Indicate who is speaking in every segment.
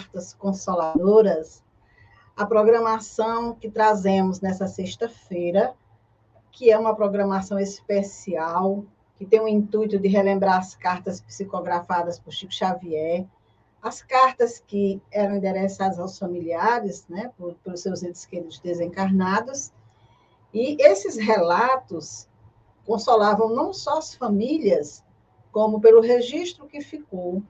Speaker 1: Cartas Consoladoras, a programação que trazemos nessa sexta-feira, que é uma programação especial, que tem o intuito de relembrar as cartas psicografadas por Chico Xavier, as cartas que eram endereçadas aos familiares, né, por, pelos seus entes queridos desencarnados, e esses relatos consolavam não só as famílias, como pelo registro que ficou,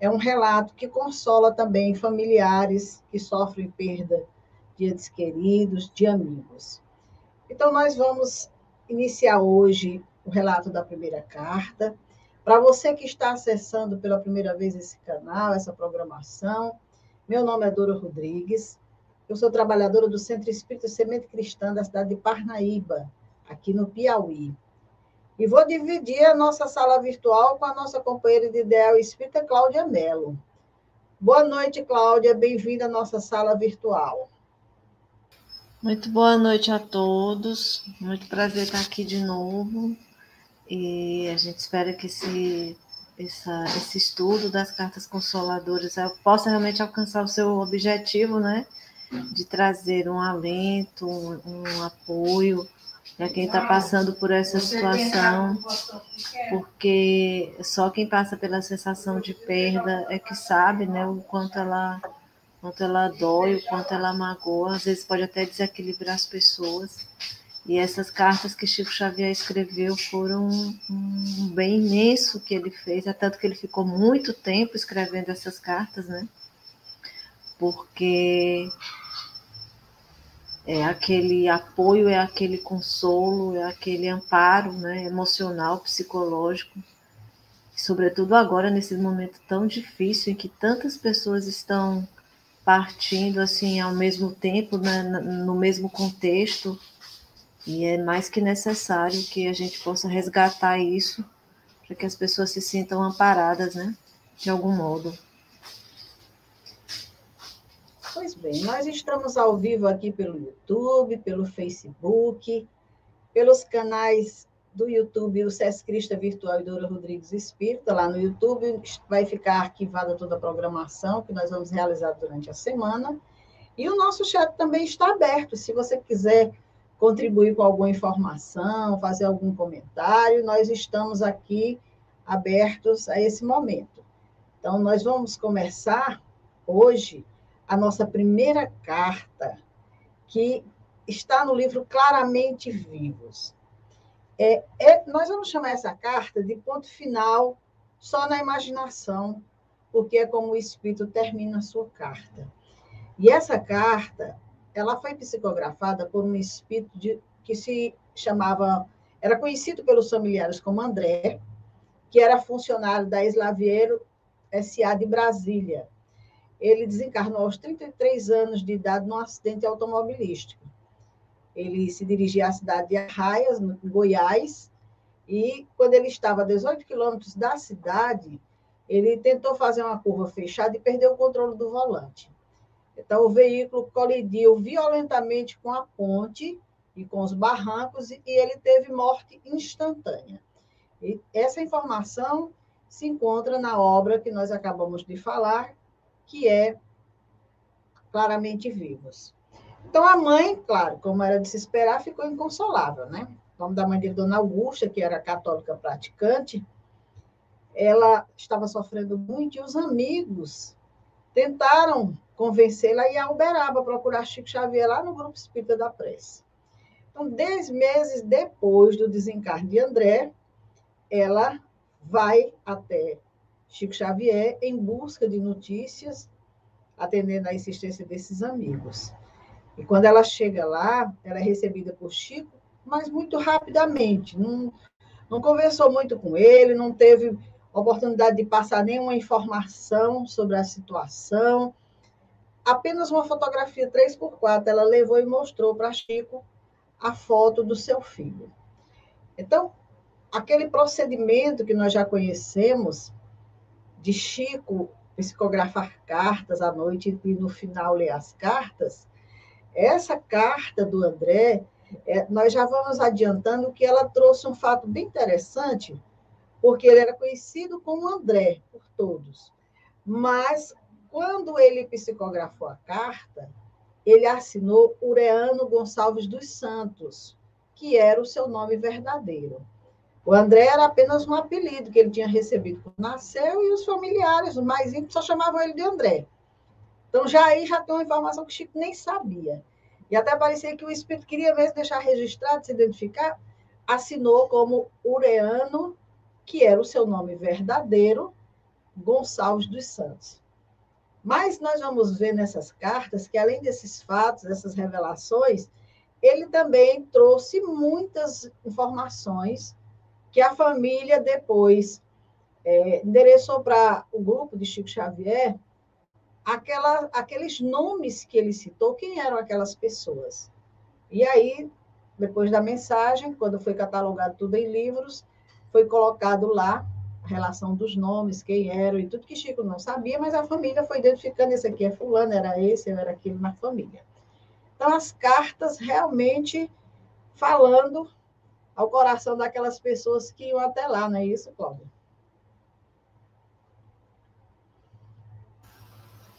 Speaker 1: é um relato que consola também familiares que sofrem perda de entes queridos, de amigos. Então, nós vamos iniciar hoje o relato da primeira carta. Para você que está acessando pela primeira vez esse canal, essa programação, meu nome é Dora Rodrigues, eu sou trabalhadora do Centro Espírita Semente Cristã da cidade de Parnaíba, aqui no Piauí. E vou dividir a nossa sala virtual com a nossa companheira de ideal espírita, Cláudia Mello. Boa noite, Cláudia. Bem-vinda à nossa sala virtual.
Speaker 2: Muito boa noite a todos. Muito prazer estar aqui de novo. E a gente espera que esse, essa, esse estudo das cartas consoladoras possa realmente alcançar o seu objetivo, né? De trazer um alento, um, um apoio para quem está passando por essa situação, porque só quem passa pela sensação de perda é que sabe, né, o quanto ela, quanto ela dói, o quanto ela magoa, às vezes pode até desequilibrar as pessoas. E essas cartas que Chico Xavier escreveu foram um bem imenso que ele fez, é tanto que ele ficou muito tempo escrevendo essas cartas, né? Porque é aquele apoio, é aquele consolo, é aquele amparo né, emocional, psicológico. Sobretudo agora, nesse momento tão difícil, em que tantas pessoas estão partindo assim ao mesmo tempo, né, no mesmo contexto, e é mais que necessário que a gente possa resgatar isso para que as pessoas se sintam amparadas, né, de algum modo.
Speaker 1: Pois bem, nós estamos ao vivo aqui pelo YouTube, pelo Facebook, pelos canais do YouTube, o SES Crista Virtual e Dora Rodrigues Espírita, lá no YouTube vai ficar arquivada toda a programação que nós vamos realizar durante a semana. E o nosso chat também está aberto, se você quiser contribuir com alguma informação, fazer algum comentário, nós estamos aqui abertos a esse momento. Então, nós vamos começar hoje a nossa primeira carta, que está no livro Claramente Vivos. É, é, nós vamos chamar essa carta de ponto final só na imaginação, porque é como o Espírito termina a sua carta. E essa carta, ela foi psicografada por um espírito de, que se chamava, era conhecido pelos familiares como André, que era funcionário da Eslaviero S.A. de Brasília, ele desencarnou aos 33 anos de idade num acidente automobilístico. Ele se dirigia à cidade de Arraias, no Goiás, e quando ele estava a 18 quilômetros da cidade, ele tentou fazer uma curva fechada e perdeu o controle do volante. Então, o veículo colidiu violentamente com a ponte e com os barrancos, e ele teve morte instantânea. E essa informação se encontra na obra que nós acabamos de falar, que é claramente vivos. Então, a mãe, claro, como era de se esperar, ficou inconsolável, né? O nome da mãe dele, Dona Augusta, que era católica praticante, ela estava sofrendo muito e os amigos tentaram convencê-la a ir a Uberaba procurar Chico Xavier lá no Grupo Espírita da Prece. Então, dez meses depois do desencarne de André, ela vai até Chico Xavier em busca de notícias, atendendo à insistência desses amigos. E quando ela chega lá, ela é recebida por Chico, mas muito rapidamente. Não, não conversou muito com ele, não teve oportunidade de passar nenhuma informação sobre a situação. Apenas uma fotografia 3x4 ela levou e mostrou para Chico a foto do seu filho. Então, aquele procedimento que nós já conhecemos de Chico psicografar cartas à noite e no final ler as cartas, essa carta do André, é, nós já vamos adiantando que ela trouxe um fato bem interessante, porque ele era conhecido como André por todos. Mas quando ele psicografou a carta, ele assinou Ureano Gonçalves dos Santos, que era o seu nome verdadeiro. O André era apenas um apelido que ele tinha recebido quando nasceu e os familiares, os mais íntimos, só chamavam ele de André. Então, já aí já tem uma informação que o Chico nem sabia. E até parecia que o Espírito queria mesmo deixar registrado, se identificar, assinou como Ureano, que era o seu nome verdadeiro, Gonçalves dos Santos. Mas nós vamos ver nessas cartas que, além desses fatos, dessas revelações, ele também trouxe muitas informações que a família depois é, endereçou para o grupo de Chico Xavier aquela, aqueles nomes que ele citou, quem eram aquelas pessoas. E aí, depois da mensagem, quando foi catalogado tudo em livros, foi colocado lá a relação dos nomes, quem eram e tudo que Chico não sabia, mas a família foi identificando: esse aqui é Fulano, era esse, era aquilo na família. Então, as cartas realmente falando ao coração daquelas pessoas que iam até lá, não é isso, Cláudia?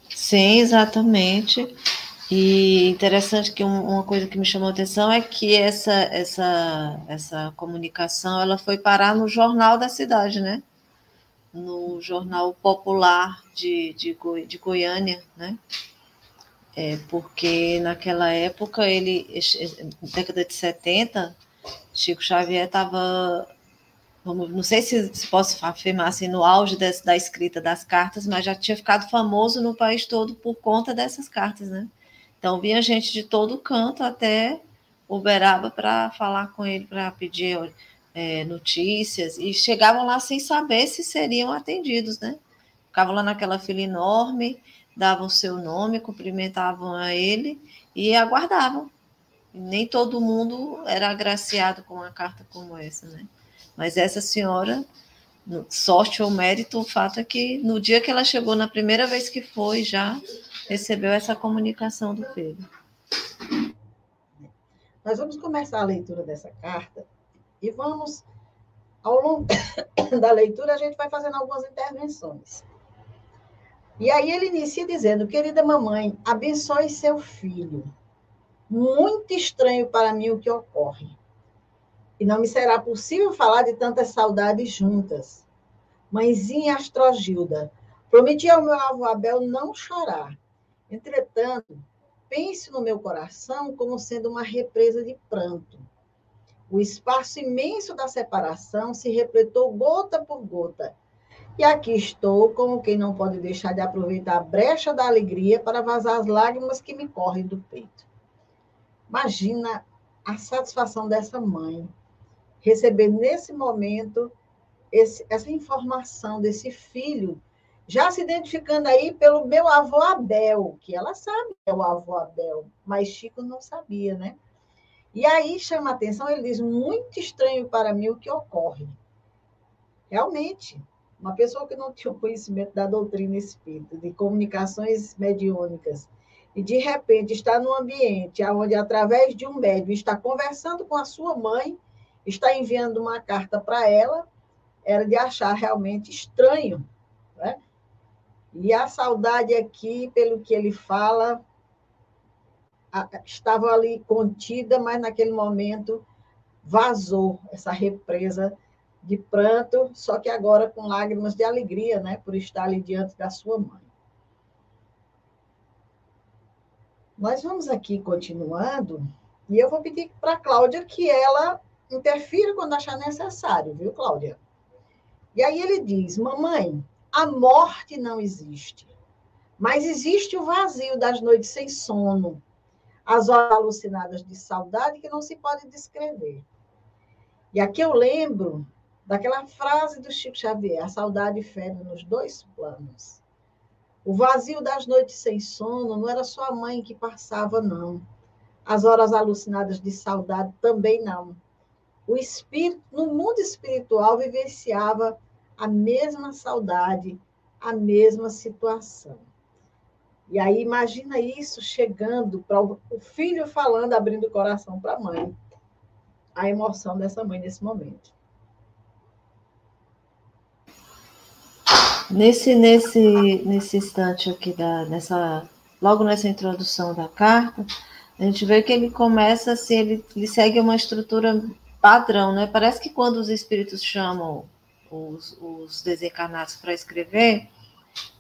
Speaker 2: Sim, exatamente. E interessante que uma coisa que me chamou a atenção é que essa, essa, essa comunicação ela foi parar no jornal da cidade, né? No jornal popular de, de, de Goiânia, né? É, porque naquela época, ele, década de 70, Chico Xavier estava não sei se, se, posso afirmar assim, no auge desse, da escrita das cartas, mas já tinha ficado famoso no país todo por conta dessas cartas, né? Então vinha gente de todo canto até Uberaba para falar com ele, para pedir é, notícias, e chegavam lá sem saber se seriam atendidos, né? Ficavam lá naquela fila enorme, davam seu nome, cumprimentavam a ele e aguardavam. Nem todo mundo era agraciado com uma carta como essa, né? Mas essa senhora, sorte ou mérito, o fato é que no dia que ela chegou, na primeira vez que foi, já recebeu essa comunicação do filho.
Speaker 1: Nós vamos começar a leitura dessa carta e vamos, ao longo da leitura, a gente vai fazendo algumas intervenções. E aí ele inicia dizendo: Querida mamãe, abençoe seu filho. Muito estranho para mim o que ocorre e não me será possível falar de tantas saudades juntas. Mãezinha Astrogilda, prometi ao meu avô Abel não chorar. Entretanto, pense no meu coração como sendo uma represa de pranto. O espaço imenso da separação se repletou gota por gota. E aqui estou, como quem não pode deixar de aproveitar a brecha da alegria para vazar as lágrimas que me correm do peito. Imagina a satisfação dessa mãe receber nesse momento esse, essa informação desse filho, já se identificando aí pelo meu avô Abel, que ela sabe que é o avô Abel, mas Chico não sabia, né? E aí chama a atenção, ele diz, muito estranho para mim o que ocorre. Realmente, uma pessoa que não tinha conhecimento da doutrina espírita, de comunicações mediúnicas, e de repente está num ambiente onde, através de um médium, está conversando com a sua mãe, está enviando uma carta para ela, era de achar realmente estranho. Né? E a saudade aqui, pelo que ele fala, estava ali contida, mas naquele momento vazou essa represa de pranto, só que agora com lágrimas de alegria, né, por estar ali diante da sua mãe. Nós vamos aqui continuando E eu vou pedir para a Cláudia que ela interfira quando achar necessário, viu, Cláudia? E aí ele diz: Mamãe, a morte não existe, mas existe o vazio das noites sem sono, as horas alucinadas de saudade que não se pode descrever. E aqui eu lembro daquela frase do Chico Xavier: a saudade fere nos dois planos. O vazio das noites sem sono não era só a mãe que passava, não. As horas alucinadas de saudade também não. O espírito, no mundo espiritual, vivenciava a mesma saudade, a mesma situação. E aí imagina isso chegando para o filho falando, abrindo o coração para a mãe. A emoção dessa mãe nesse momento.
Speaker 2: Nesse, nesse, nesse instante aqui, da, nessa, logo nessa introdução da carta, a gente vê que ele começa assim, ele, ele segue uma estrutura padrão, né? Parece que quando os espíritos chamam os, os desencarnados para escrever,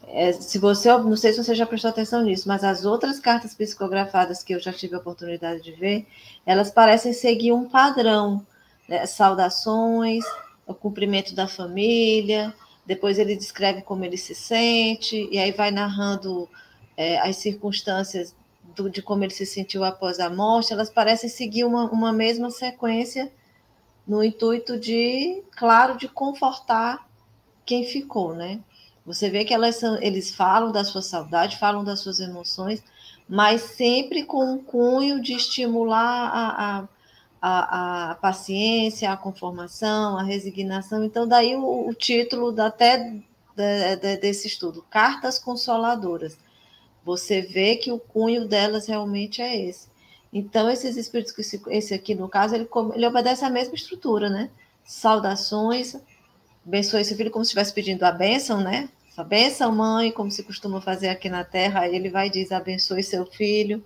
Speaker 2: é, se você, não sei se você já prestou atenção nisso, mas as outras cartas psicografadas que eu já tive a oportunidade de ver, elas parecem seguir um padrão, né? saudações, o cumprimento da família, depois ele descreve como ele se sente, e aí vai narrando é, as circunstâncias do, de como ele se sentiu após a morte, elas parecem seguir uma, uma mesma sequência no intuito de, claro, de confortar quem ficou, né? Você vê que elas são, eles falam da sua saudade, falam das suas emoções, mas sempre com um cunho de estimular a, a, a, a paciência, a conformação, a resignação. Então, daí o, o título até de, de, desse estudo, Cartas Consoladoras. Você vê que o cunho delas realmente é esse. Então, esses espíritos, que esse aqui no caso, ele, ele obedece à mesma estrutura, né? Saudações, abençoe seu filho como se estivesse pedindo a bênção, né? A bênção, mãe, como se costuma fazer aqui na Terra. Ele vai e diz: abençoe seu filho.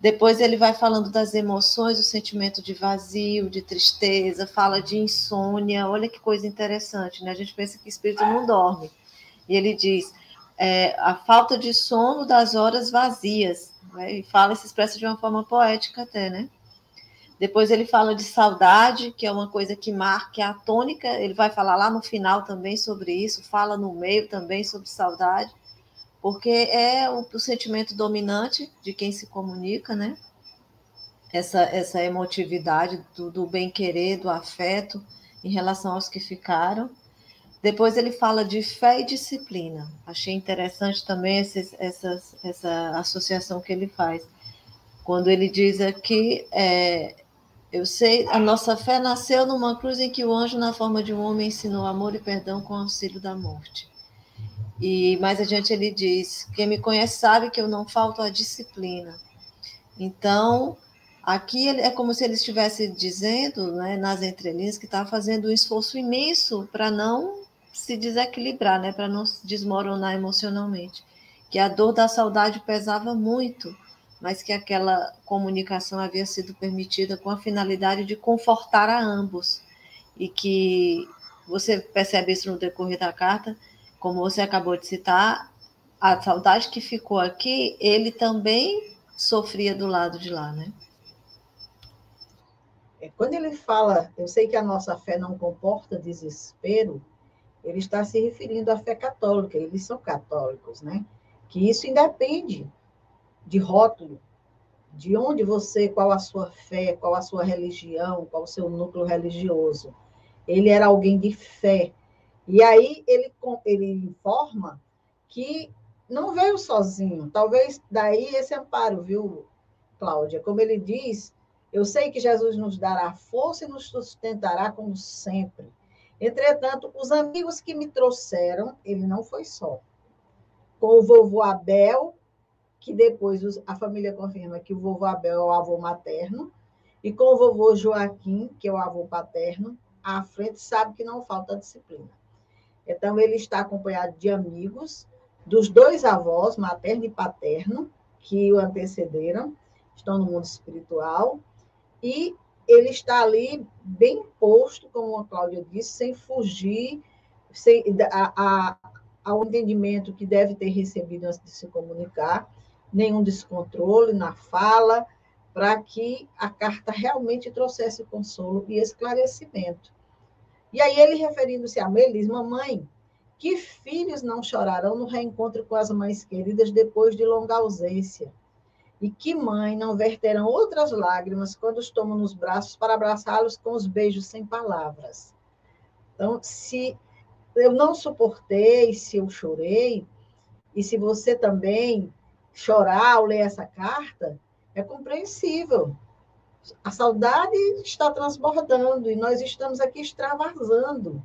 Speaker 2: Depois ele vai falando das emoções, o sentimento de vazio, de tristeza, fala de insônia. Olha que coisa interessante, né? A gente pensa que o espírito não dorme. E ele diz: é, a falta de sono das horas vazias. Né? E fala, se expressa de uma forma poética até, né? Depois ele fala de saudade, que é uma coisa que marca a tônica. Ele vai falar lá no final também sobre isso, fala no meio também sobre saudade, porque é o, o sentimento dominante de quem se comunica, né? Essa, essa emotividade do, do bem-querer, do afeto em relação aos que ficaram. Depois ele fala de fé e disciplina. Achei interessante também essa, essa, essa associação que ele faz. Quando ele diz aqui, é, eu sei, a nossa fé nasceu numa cruz em que o anjo, na forma de um homem, ensinou amor e perdão com auxílio da morte. E mais adiante ele diz: quem me conhece sabe que eu não falto à disciplina. Então, Aqui é como se ele estivesse dizendo, né, nas entrelinhas, que está fazendo um esforço imenso para não se desequilibrar, né, para não se desmoronar emocionalmente. Que a dor da saudade pesava muito, mas que aquela comunicação havia sido permitida com a finalidade de confortar a ambos. E que você percebe isso no decorrer da carta, como você acabou de citar, a saudade que ficou aqui, ele também sofria do lado de lá, né?
Speaker 1: É, quando ele fala, eu sei que a nossa fé não comporta desespero, ele está se referindo à fé católica, eles são católicos, né? Que isso independe de rótulo, de onde você, qual a sua fé, qual a sua religião, qual o seu núcleo religioso. Ele era alguém de fé. E aí ele, ele informa que não veio sozinho. Talvez daí esse amparo, viu, Cláudia? Como ele diz, eu sei que Jesus nos dará força e nos sustentará como sempre. Entretanto, os amigos que me trouxeram, ele não foi só. Com o vovô Abel, que depois a família confirma que o vovô Abel é o avô materno, e com o vovô Joaquim, que é o avô paterno, à frente sabe que não falta disciplina. Então, ele está acompanhado de amigos, dos dois avós, materno e paterno, que o antecederam, estão no mundo espiritual, e ele está ali bem posto, como a Cláudia disse, sem fugir sem, a, a, ao entendimento que deve ter recebido antes de se comunicar, nenhum descontrole na fala, para que a carta realmente trouxesse consolo e esclarecimento. E aí ele, referindo-se a Mel, diz, mamãe, que filhos não chorarão no reencontro com as mães queridas depois de longa ausência? E que mãe não verterão outras lágrimas quando os tomam nos braços para abraçá-los com os beijos sem palavras? Então, se eu não suportei, se eu chorei, e se você também chorar ao ler essa carta, é compreensível. A saudade está transbordando e nós estamos aqui extravasando.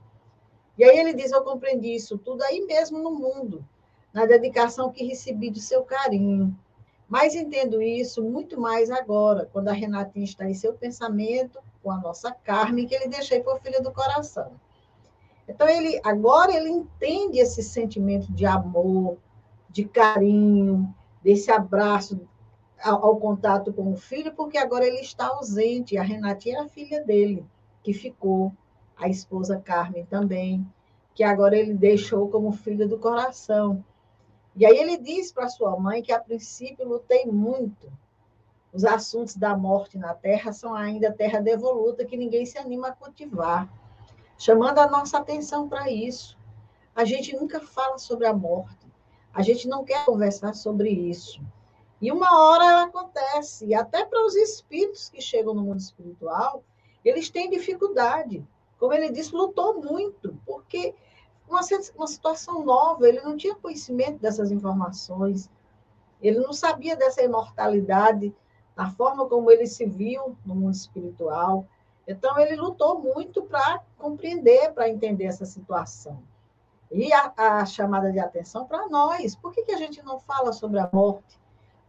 Speaker 1: E aí ele diz: Eu compreendi isso tudo aí mesmo no mundo, na dedicação que recebi do seu carinho. Mas entendo isso muito mais agora, quando a Renatinha está em seu pensamento, com a nossa carne, que ele deixei por filho do coração. Então, ele agora ele entende esse sentimento de amor, de carinho, desse abraço ao, ao, contato com o filho, porque agora ele está ausente. A Renatinha era a filha dele, que ficou, a esposa Carmen também, que agora ele deixou como filha do coração. E aí ele diz para sua mãe que, a princípio, lutei muito. Os assuntos da morte na terra são ainda terra devoluta, que ninguém se anima a cultivar chamando a nossa atenção para isso. A gente nunca fala sobre a morte, a gente não quer conversar sobre isso. E uma hora ela acontece, e até para os espíritos que chegam no mundo espiritual, eles têm dificuldade. Como ele disse, lutou muito, porque uma, uma situação nova, ele não tinha conhecimento dessas informações, ele não sabia dessa imortalidade, na forma como ele se viu no mundo espiritual. Então, ele lutou muito para compreender, para entender essa situação. E a, a chamada de atenção para nós: por que, que a gente não fala sobre a morte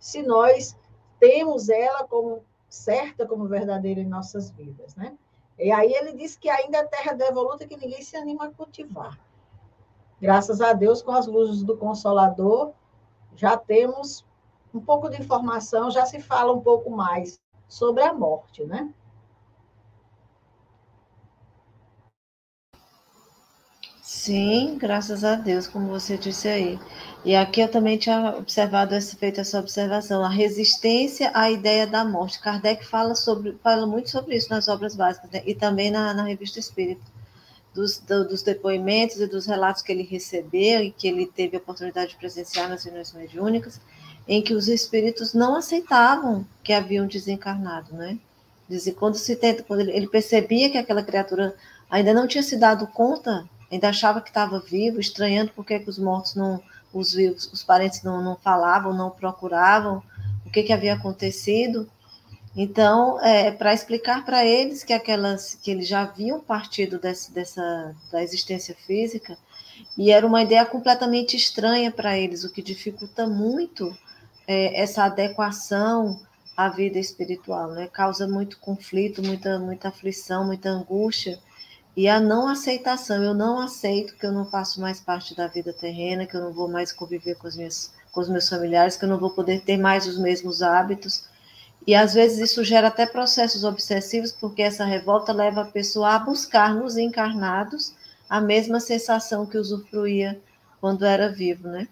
Speaker 1: se nós temos ela como certa, como verdadeira em nossas vidas, né? E aí ele diz que ainda é terra devoluta que ninguém se anima a cultivar. Graças a Deus, com as luzes do Consolador, já temos um pouco de informação, já se fala um pouco mais sobre a morte, né?
Speaker 2: Sim, graças a Deus, como você disse aí. E aqui eu também tinha observado, feito essa observação, a resistência à ideia da morte. Kardec fala, sobre, fala muito sobre isso nas obras básicas, né? e também na, na Revista Espírita, dos, do, dos depoimentos e dos relatos que ele recebeu e que ele teve a oportunidade de presenciar nas reuniões mediúnicas, em que os espíritos não aceitavam que haviam desencarnado, né? Dizem, quando se tenta, quando ele percebia que aquela criatura ainda não tinha se dado conta ainda achava que estava vivo, estranhando por que os mortos não, os os parentes não, não falavam, não procuravam, o que, que havia acontecido. Então, é, para explicar para eles que aquelas que eles já haviam partido desse, dessa da existência física e era uma ideia completamente estranha para eles, o que dificulta muito é, essa adequação à vida espiritual, né? Causa muito conflito, muita muita aflição, muita angústia e a não aceitação, eu não aceito que eu não faço mais parte da vida terrena, que eu não vou mais conviver com, as minhas, com os meus familiares, que eu não vou poder ter mais os mesmos hábitos. E às vezes isso gera até processos obsessivos, porque essa revolta leva a pessoa a buscar nos encarnados a mesma sensação que usufruía quando era vivo, né?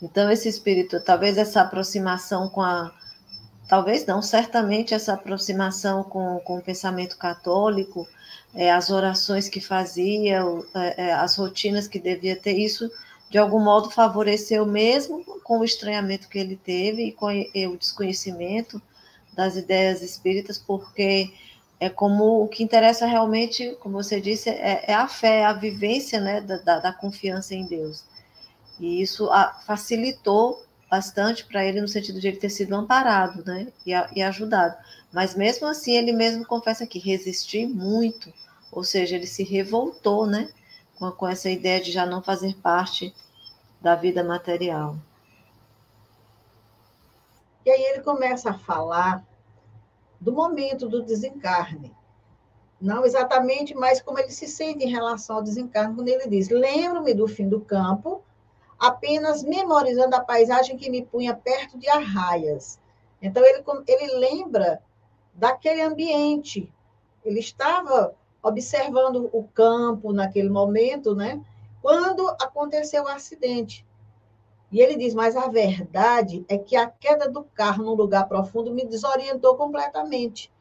Speaker 2: Então, esse espírito, talvez essa aproximação com a. Talvez não, certamente essa aproximação com, com o pensamento católico, é, as orações que fazia, é, é, as rotinas que devia ter, isso de algum modo favoreceu mesmo com o estranhamento que ele teve e com o desconhecimento das ideias espíritas, porque é como o que interessa realmente, como você disse, é, é a fé, é a vivência né, da, da, confiança em Deus. E isso facilitou bastante para ele no sentido de ele ter sido amparado né, e, e ajudado. Mas mesmo assim, ele mesmo confessa que resistir muito, ou seja, ele se revoltou, né, com, com essa ideia de já não fazer parte da vida material.
Speaker 1: E aí ele começa a falar do momento do desencarne. Não exatamente, mas como ele se sente em relação ao desencarne, quando ele diz: Lembro-me do fim do campo, apenas memorizando a paisagem que me punha perto de arraias. Então, ele, ele lembra daquele ambiente. Ele estava observando o campo naquele momento, né? Quando aconteceu o acidente. E ele diz: Mas a verdade é que a queda do carro num lugar profundo me desorientou completamente.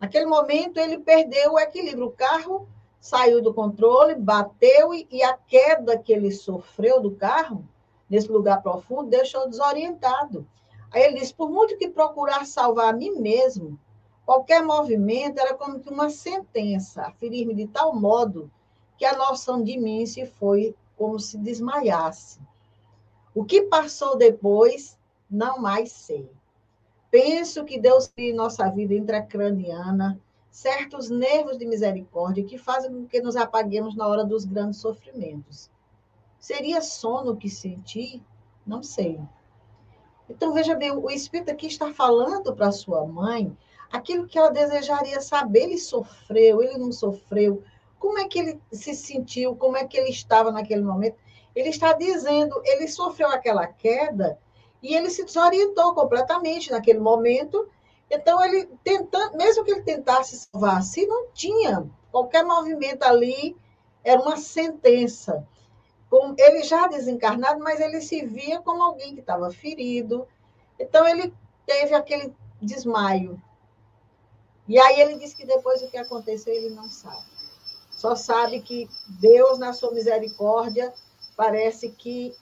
Speaker 1: Naquele momento, ele perdeu o equilíbrio. O carro saiu do controle, bateu e, e a queda que ele sofreu do carro, nesse lugar profundo, deixou desorientado. Aí ele diz: Por muito que procurar salvar a mim mesmo, qualquer movimento era como que uma sentença, ferir-me de tal modo que a noção de mim se foi como se desmaiasse. O que passou depois, não mais sei. Penso que Deus cria nossa vida intracraniana certos nervos de misericórdia que fazem com que nos apaguemos na hora dos grandes sofrimentos. Seria sono que senti? Não sei. Então, veja bem, o Espírito aqui está falando para sua mãe aquilo que ela desejaria saber. Ele sofreu, ele não sofreu, como é que ele se sentiu, como é que ele estava naquele momento. Ele está dizendo, ele sofreu aquela queda e ele se desorientou completamente naquele momento. Então, ele tentando, mesmo que ele tentasse salvar se não tinha. Qualquer movimento ali era uma sentença. Com ele já desencarnado, mas ele se via como alguém que estava ferido. Então, ele teve aquele desmaio. E aí ele disse que depois o que aconteceu ele não sabe. Só sabe que Deus, na sua misericórdia, parece que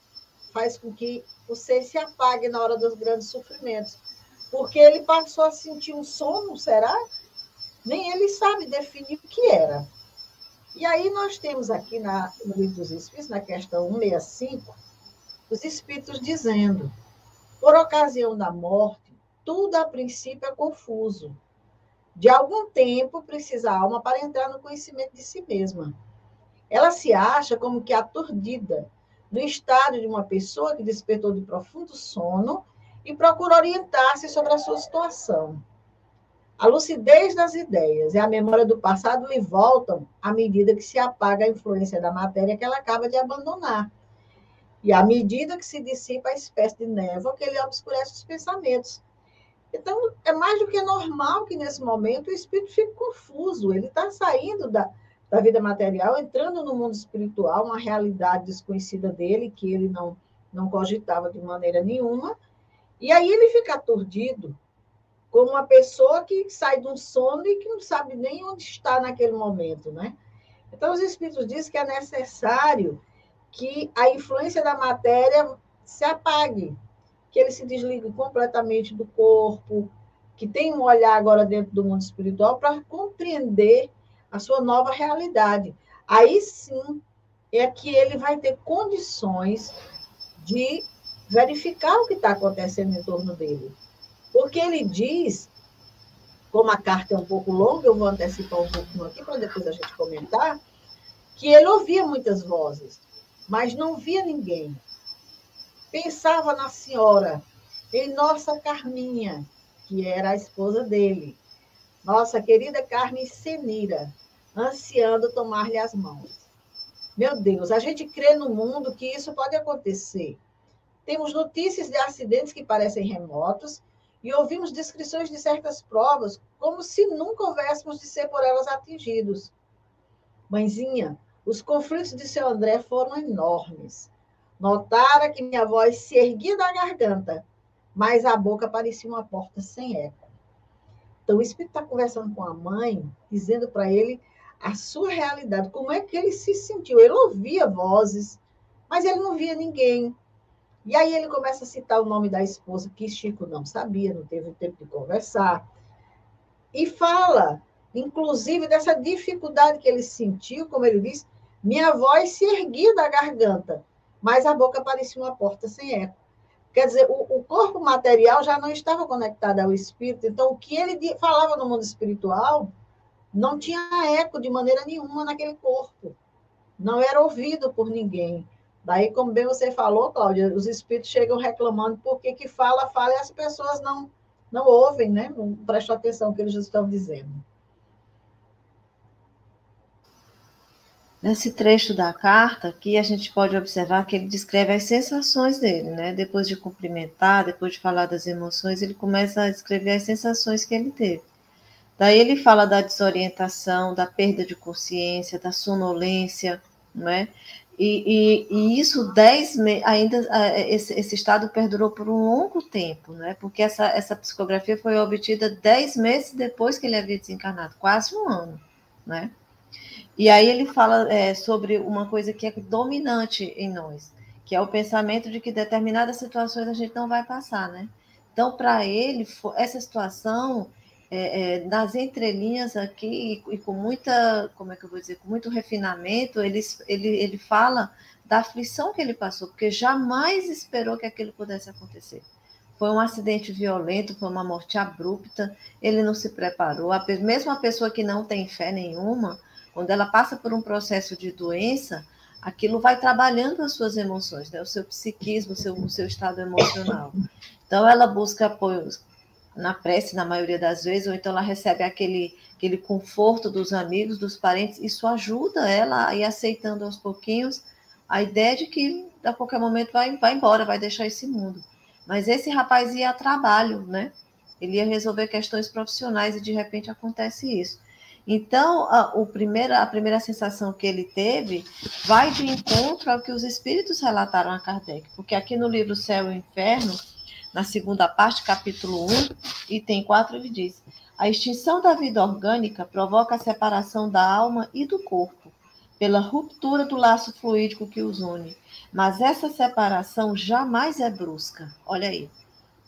Speaker 1: faz com que o ser se apague na hora dos grandes sofrimentos. Porque ele passou a sentir um sono, será? Nem ele sabe definir o que era. E aí nós temos aqui na, no livro dos Espíritos, na questão 165, os Espíritos dizendo: por ocasião da morte, tudo a princípio é confuso. De algum tempo precisa a alma para entrar no conhecimento de si mesma. Ela se acha como que aturdida, no estado de uma pessoa que despertou de profundo sono e procura orientar-se sobre a sua situação. A lucidez das ideias e a memória do passado lhe voltam à medida que se apaga a influência da matéria que ela acaba de abandonar. E à medida que se dissipa a espécie de névoa que ele obscurece os pensamentos. Então, é mais do que normal que nesse momento o espírito fique confuso, ele está saindo da, da vida material, entrando no mundo espiritual, uma realidade desconhecida dele, que ele não, não cogitava de maneira nenhuma, e aí ele fica aturdido, como uma pessoa que sai de um sono e que não sabe nem onde está naquele momento, né? Então, os Espíritos dizem que é necessário que a influência da matéria se apague, que ele se desligue completamente do corpo, que tem um olhar agora dentro do mundo espiritual para compreender a sua nova realidade. Aí sim é que ele vai ter condições de verificar o que está acontecendo em torno dele. Porque ele diz, como a carta é um pouco longa, eu vou antecipar um pouquinho aqui para depois a gente comentar, que ele ouvia muitas vozes, mas não via ninguém. Pensava na senhora, em nossa Carminha, que era a esposa dele, nossa querida Carmen Senira, ansiando tomar-lhe as mãos. Meu Deus, a gente crê no mundo que isso pode acontecer. Temos notícias de acidentes que parecem remotos e ouvimos descrições de certas provas como se nunca houvéssemos de ser por elas atingidos. Mãezinha, os conflitos de seu André foram enormes. Notara que minha voz se erguia da garganta, mas a boca parecia uma porta sem eco. Então, o Espírito está conversando com a mãe, dizendo para ele a sua realidade, como é que ele se sentiu. Ele ouvia vozes, mas ele não via ninguém. E aí ele começa a citar o nome da esposa, que Chico não sabia, não teve tempo de conversar. E fala, inclusive, dessa dificuldade que ele sentiu, como ele diz, minha voz se erguia da garganta, mas a boca parecia uma porta sem eco. Quer dizer, o, o corpo material já não estava conectado ao espírito, então o que ele falava no mundo espiritual não tinha eco de maneira nenhuma naquele corpo. Não era ouvido por ninguém. Daí, como bem você falou, Cláudia, os espíritos chegam reclamando porque que fala, fala e as pessoas não, não ouvem, né? Não prestam atenção no que eles estão dizendo.
Speaker 2: Nesse trecho da carta, aqui a gente pode observar que ele descreve as sensações dele, né? Depois de cumprimentar, depois de falar das emoções, ele começa a descrever as sensações que ele teve. Daí ele fala da desorientação, da perda de consciência, da sonolência, não é? E, e, e, isso dez ainda esse, esse, estado perdurou por um longo tempo, né? Porque essa, essa psicografia foi obtida dez meses depois que ele havia desencarnado, quase um ano, né? E aí ele fala é, sobre uma coisa que é dominante em nós, que é o pensamento de que determinadas situações a gente não vai passar, né? Então, para ele, essa situação é, é, nas entrelinhas aqui e, e, com muita, como é que eu vou dizer, com muito refinamento, ele, ele, ele fala da aflição que ele passou, porque jamais esperou que aquilo pudesse acontecer. Foi um acidente violento, foi uma morte abrupta, ele não se preparou. A, mesmo a pessoa que não tem fé nenhuma, quando ela passa por um processo de doença, aquilo vai trabalhando as suas emoções, né? o seu psiquismo, o seu, o seu estado emocional. Então, ela busca apoio na prece, na maioria das vezes, ou então ela recebe aquele, aquele conforto dos amigos, dos parentes, isso ajuda ela a ir aceitando aos pouquinhos a ideia de que a qualquer momento vai, vai embora, vai deixar esse mundo. Mas esse rapaz ia a trabalho, né? Ele ia resolver questões profissionais e de repente acontece isso. Então, a, o primeira, a primeira sensação que ele teve vai de encontro ao que os espíritos relataram a Kardec, porque aqui no livro Céu e Inferno, na segunda parte, capítulo 1, item 4, ele diz: A extinção da vida orgânica provoca a separação da alma e do corpo, pela ruptura do laço fluídico que os une. Mas essa separação jamais é brusca. Olha aí.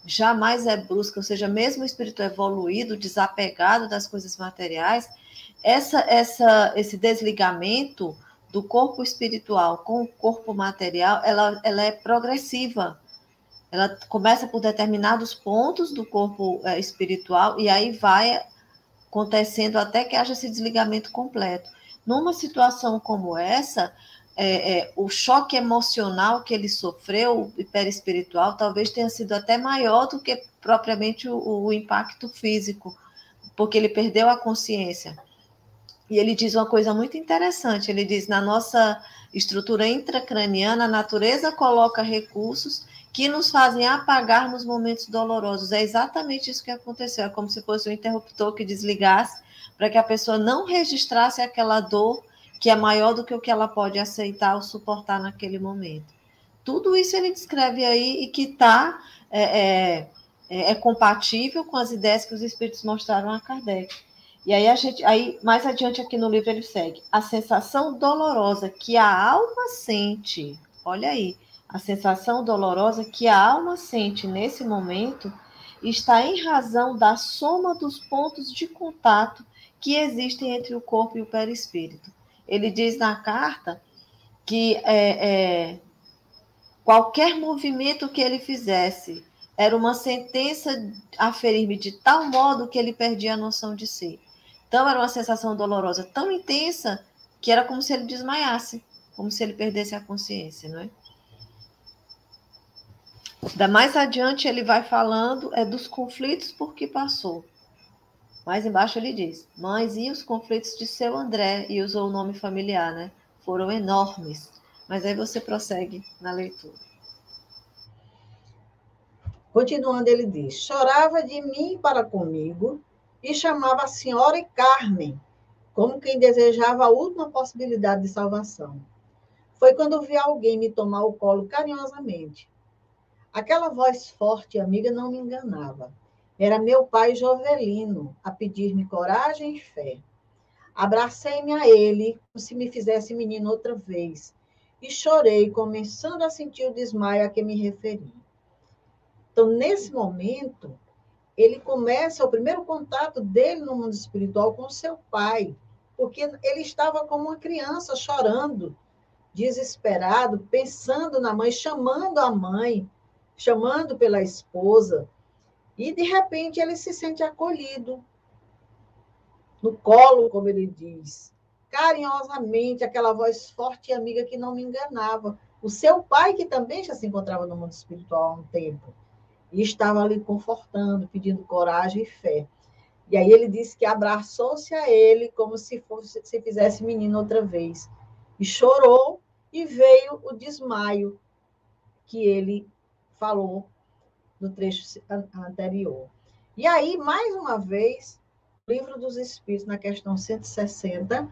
Speaker 2: Jamais é brusca, ou seja, mesmo o espírito evoluído, desapegado das coisas materiais, essa, essa, esse desligamento do corpo espiritual com o corpo material, ela, ela é progressiva ela começa por determinados pontos do corpo é, espiritual e aí vai acontecendo até que haja esse desligamento completo. Numa situação como essa, é, é, o choque emocional que ele sofreu, hiperespiritual, talvez tenha sido até maior do que propriamente o, o impacto físico, porque ele perdeu a consciência. E ele diz uma coisa muito interessante: ele diz, na nossa estrutura intracraniana, a natureza coloca recursos que nos fazem apagar nos momentos dolorosos. É exatamente isso que aconteceu. É como se fosse um interruptor que desligasse para que a pessoa não registrasse aquela dor que é maior do que o que ela pode aceitar ou suportar naquele momento. Tudo isso ele descreve aí e que está é, é, é, é, compatível com as ideias que os espíritos mostraram a Kardec. E aí a gente, aí mais adiante aqui no livro ele segue a sensação dolorosa que a alma sente. Olha aí, a sensação dolorosa que a alma sente nesse momento está em razão da soma dos pontos de contato que existem entre o corpo e o perispírito. Ele diz na carta que é, é, qualquer movimento que ele fizesse era uma sentença a ferir-me de tal modo que ele perdia a noção de si. Então, era uma sensação dolorosa tão intensa que era como se ele desmaiasse, como se ele perdesse a consciência, não é? Da mais adiante ele vai falando é dos conflitos por que passou. Mais embaixo ele diz: Mas e os conflitos de seu André? E usou o nome familiar, né? Foram enormes. Mas aí você prossegue na leitura.
Speaker 1: Continuando, ele diz: Chorava de mim para comigo e chamava a senhora e Carmen, como quem desejava a última possibilidade de salvação. Foi quando vi alguém me tomar o colo carinhosamente Aquela voz forte e amiga não me enganava. Era meu pai Jovelino a pedir-me coragem e fé. Abracei-me a ele como se me fizesse menino outra vez e chorei, começando a sentir o desmaio a que me referi. Então, nesse momento, ele começa o primeiro contato dele no mundo espiritual com seu pai, porque ele estava como uma criança chorando, desesperado, pensando na mãe, chamando a mãe, chamando pela esposa, e de repente ele se sente acolhido no colo, como ele diz, carinhosamente, aquela voz forte e amiga que não me enganava. O seu pai, que também já se encontrava no mundo espiritual há um tempo, e estava ali confortando, pedindo coragem e fé. E aí ele disse que abraçou-se a ele como se fosse se fizesse menino outra vez. E chorou e veio o desmaio que ele falou no trecho anterior. E aí, mais uma vez, livro dos Espíritos, na questão 160,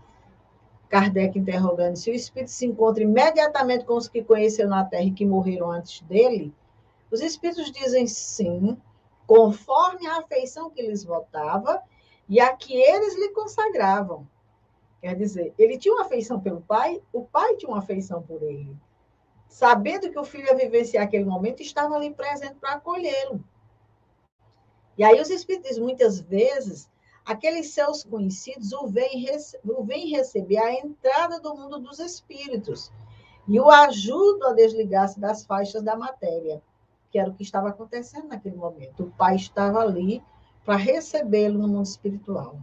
Speaker 1: Kardec interrogando se o espírito se encontra imediatamente com os que conheceu na Terra e que morreram antes dele, os espíritos dizem sim, conforme a afeição que lhes votava e a que eles lhe consagravam. Quer dizer, ele tinha uma afeição pelo pai, o pai tinha uma afeição por ele. Sabendo que o filho ia vivenciar aquele momento, estava ali presente para acolhê-lo. E aí os espíritos, muitas vezes, aqueles seus conhecidos o vêm receber a entrada do mundo dos espíritos e o ajudam a desligar-se das faixas da matéria, que era o que estava acontecendo naquele momento. O pai estava ali para recebê-lo no mundo espiritual.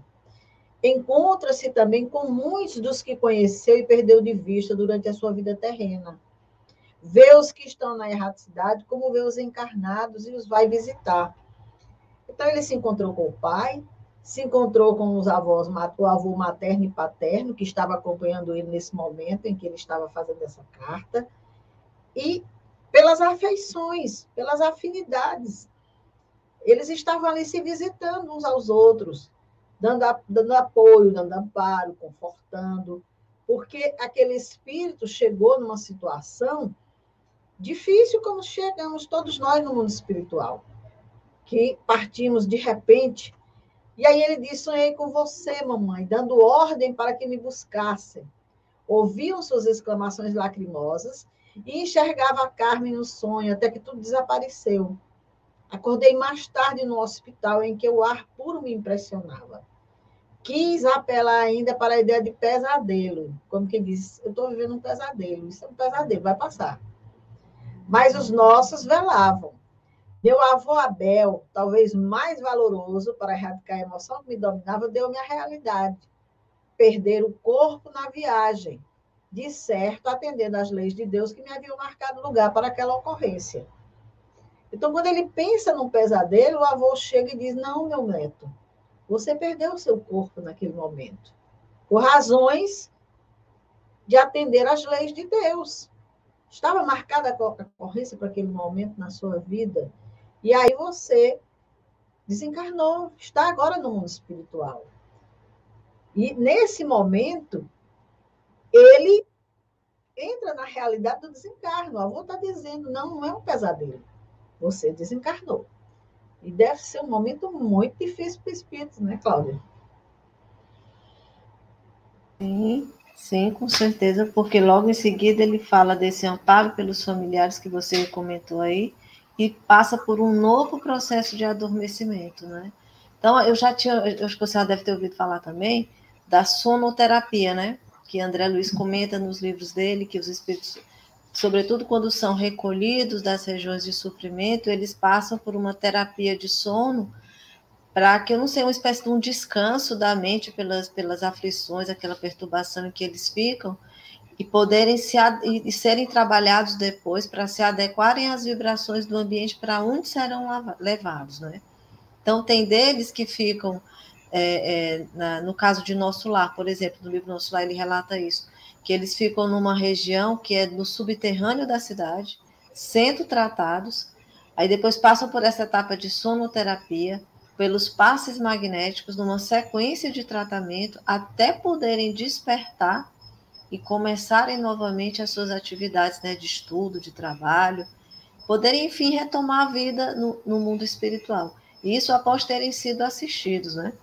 Speaker 1: Encontra-se também com muitos dos que conheceu e perdeu de vista durante a sua vida terrena. Vê os que estão na erraticidade, como vê os encarnados e os vai visitar. Então, ele se encontrou com o pai, se encontrou com os avós, o avô materno e paterno, que estava acompanhando ele nesse momento em que ele estava fazendo essa carta, e pelas afeições, pelas afinidades. Eles estavam ali se visitando uns aos outros, dando, dando apoio, dando amparo, confortando, porque aquele espírito chegou numa situação difícil, como chegamos todos nós no mundo espiritual, que partimos de repente e aí ele disse: Sonhei com você, mamãe, dando ordem para que me buscassem. Ouviam suas exclamações lacrimosas e enxergava a Carmen no sonho, até que tudo desapareceu. Acordei mais tarde no hospital, em que o ar puro me impressionava. Quis apelar ainda para a ideia de pesadelo, como quem diz: Eu estou vivendo um pesadelo, isso é um pesadelo, vai passar. Mas os nossos velavam meu avô Abel, talvez mais valoroso para erradicar a emoção que me dominava, deu-me a realidade. Perder o corpo na viagem, de certo, atendendo às leis de Deus que me haviam marcado lugar para aquela ocorrência. Então, quando ele pensa num pesadelo, o avô chega e diz: Não, meu neto, você perdeu o seu corpo naquele momento, por razões de atender às leis de Deus. Estava marcada a ocorrência para aquele momento na sua vida e aí você desencarnou, está agora no mundo espiritual. E nesse momento, ele entra na realidade do desencarno. O avô está dizendo, não, não é um pesadelo. Você desencarnou. E deve ser um momento muito difícil para o espírito, né, Cláudia?
Speaker 2: Sim, sim, com certeza, porque logo em seguida ele fala desse amparo pelos familiares que você comentou aí, e passa por um novo processo de adormecimento, né? Então, eu já tinha, eu acho que você já deve ter ouvido falar também da sonoterapia, né? Que André Luiz comenta nos livros dele, que os espíritos, sobretudo quando são recolhidos das regiões de sofrimento, eles passam por uma terapia de sono para que, eu não sei, uma espécie de um descanso da mente pelas, pelas aflições, aquela perturbação em que eles ficam, e poderem se e serem trabalhados depois para se adequarem às vibrações do ambiente para onde serão levados, né? Então tem deles que ficam é, é, na, no caso de Nosso Lar, por exemplo, no livro Nosso Lar ele relata isso, que eles ficam numa região que é no subterrâneo da cidade, sendo tratados, aí depois passam por essa etapa de sonoterapia, pelos passes magnéticos, numa sequência de tratamento, até poderem despertar e começarem novamente as suas atividades né, de estudo, de trabalho, poderem, enfim, retomar a vida no, no mundo espiritual. Isso após terem sido assistidos, né?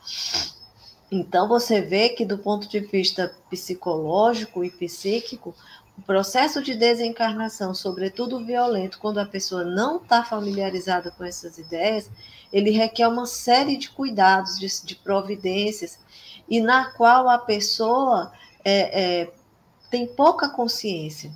Speaker 2: Então, você vê que, do ponto de vista psicológico e psíquico, o processo de desencarnação, sobretudo violento, quando a pessoa não está familiarizada com essas ideias, ele requer uma série de cuidados, de, de providências, e na qual a pessoa é, é, tem pouca consciência.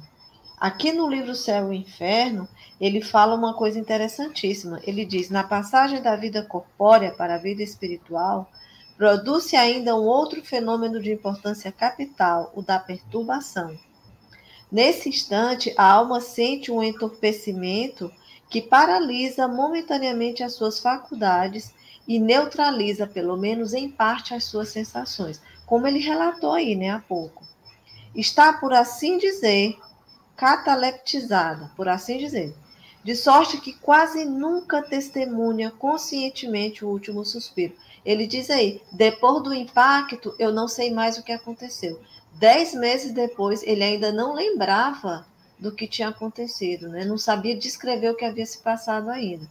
Speaker 2: Aqui no livro Céu e Inferno, ele fala uma coisa interessantíssima. Ele diz: na passagem da vida corpórea para a vida espiritual, produz-se ainda um outro fenômeno de importância capital, o da perturbação. Nesse instante, a alma sente um entorpecimento que paralisa momentaneamente as suas faculdades e neutraliza, pelo menos em parte, as suas sensações, como ele relatou aí, né, há pouco está, por assim dizer, cataleptizada, por assim dizer, de sorte que quase nunca testemunha conscientemente o último suspiro. Ele diz aí: depois do impacto, eu não sei mais o que aconteceu. Dez meses depois, ele ainda não lembrava do que tinha acontecido, né? Não sabia descrever o que havia se passado ainda.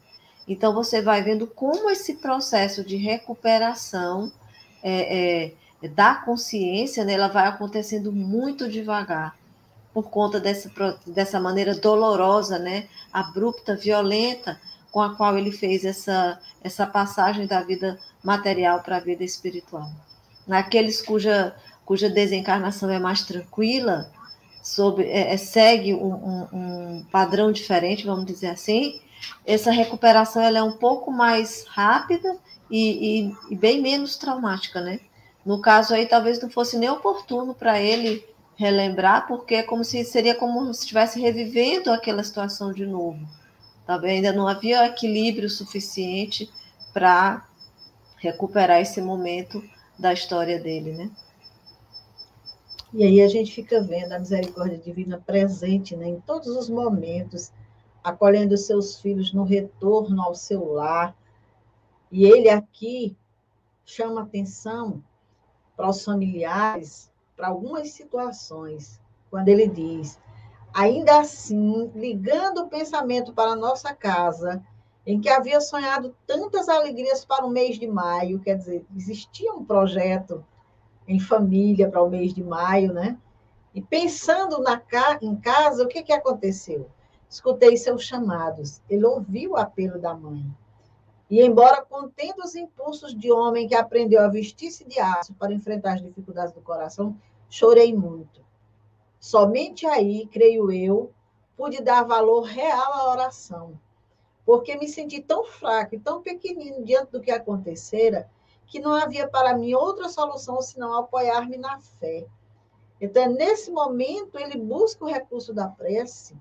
Speaker 2: Então, você vai vendo como esse processo de recuperação é, é, da consciência, né, ela vai acontecendo muito devagar, por conta dessa, dessa maneira dolorosa, né, abrupta, violenta, com a qual ele fez essa, essa passagem da vida material para a vida espiritual. Naqueles cuja, cuja desencarnação é mais tranquila, é, é, segue um, um, um, padrão diferente, vamos dizer assim, essa recuperação ela é um pouco mais rápida e, e, e bem menos traumática, né? No caso aí, talvez não fosse nem oportuno para ele relembrar, porque é como se seria como se estivesse revivendo aquela situação de novo. Tá Ainda não havia equilíbrio suficiente para recuperar esse momento da história dele, né?
Speaker 1: E aí a gente fica vendo a misericórdia divina presente né, em todos os momentos, acolhendo seus filhos no retorno ao seu lar. E ele aqui chama atenção para os familiares, para algumas situações, quando ele diz: ainda assim, ligando o pensamento para a nossa casa, em que havia sonhado tantas alegrias para o mês de maio, quer dizer, existia um projeto em família para o mês de maio, né? E pensando na, em casa, o que, que aconteceu? Escutei seus chamados. Ele ouviu o apelo da mãe. E, embora contendo os impulsos de homem que aprendeu a vestir-se de aço para enfrentar as dificuldades do coração, chorei muito. Somente aí, creio eu, pude dar valor real à oração, porque me senti tão fraco e tão pequenino diante do que acontecera que não havia para mim outra solução senão apoiar-me na fé. Então, nesse momento, ele busca o recurso da prece,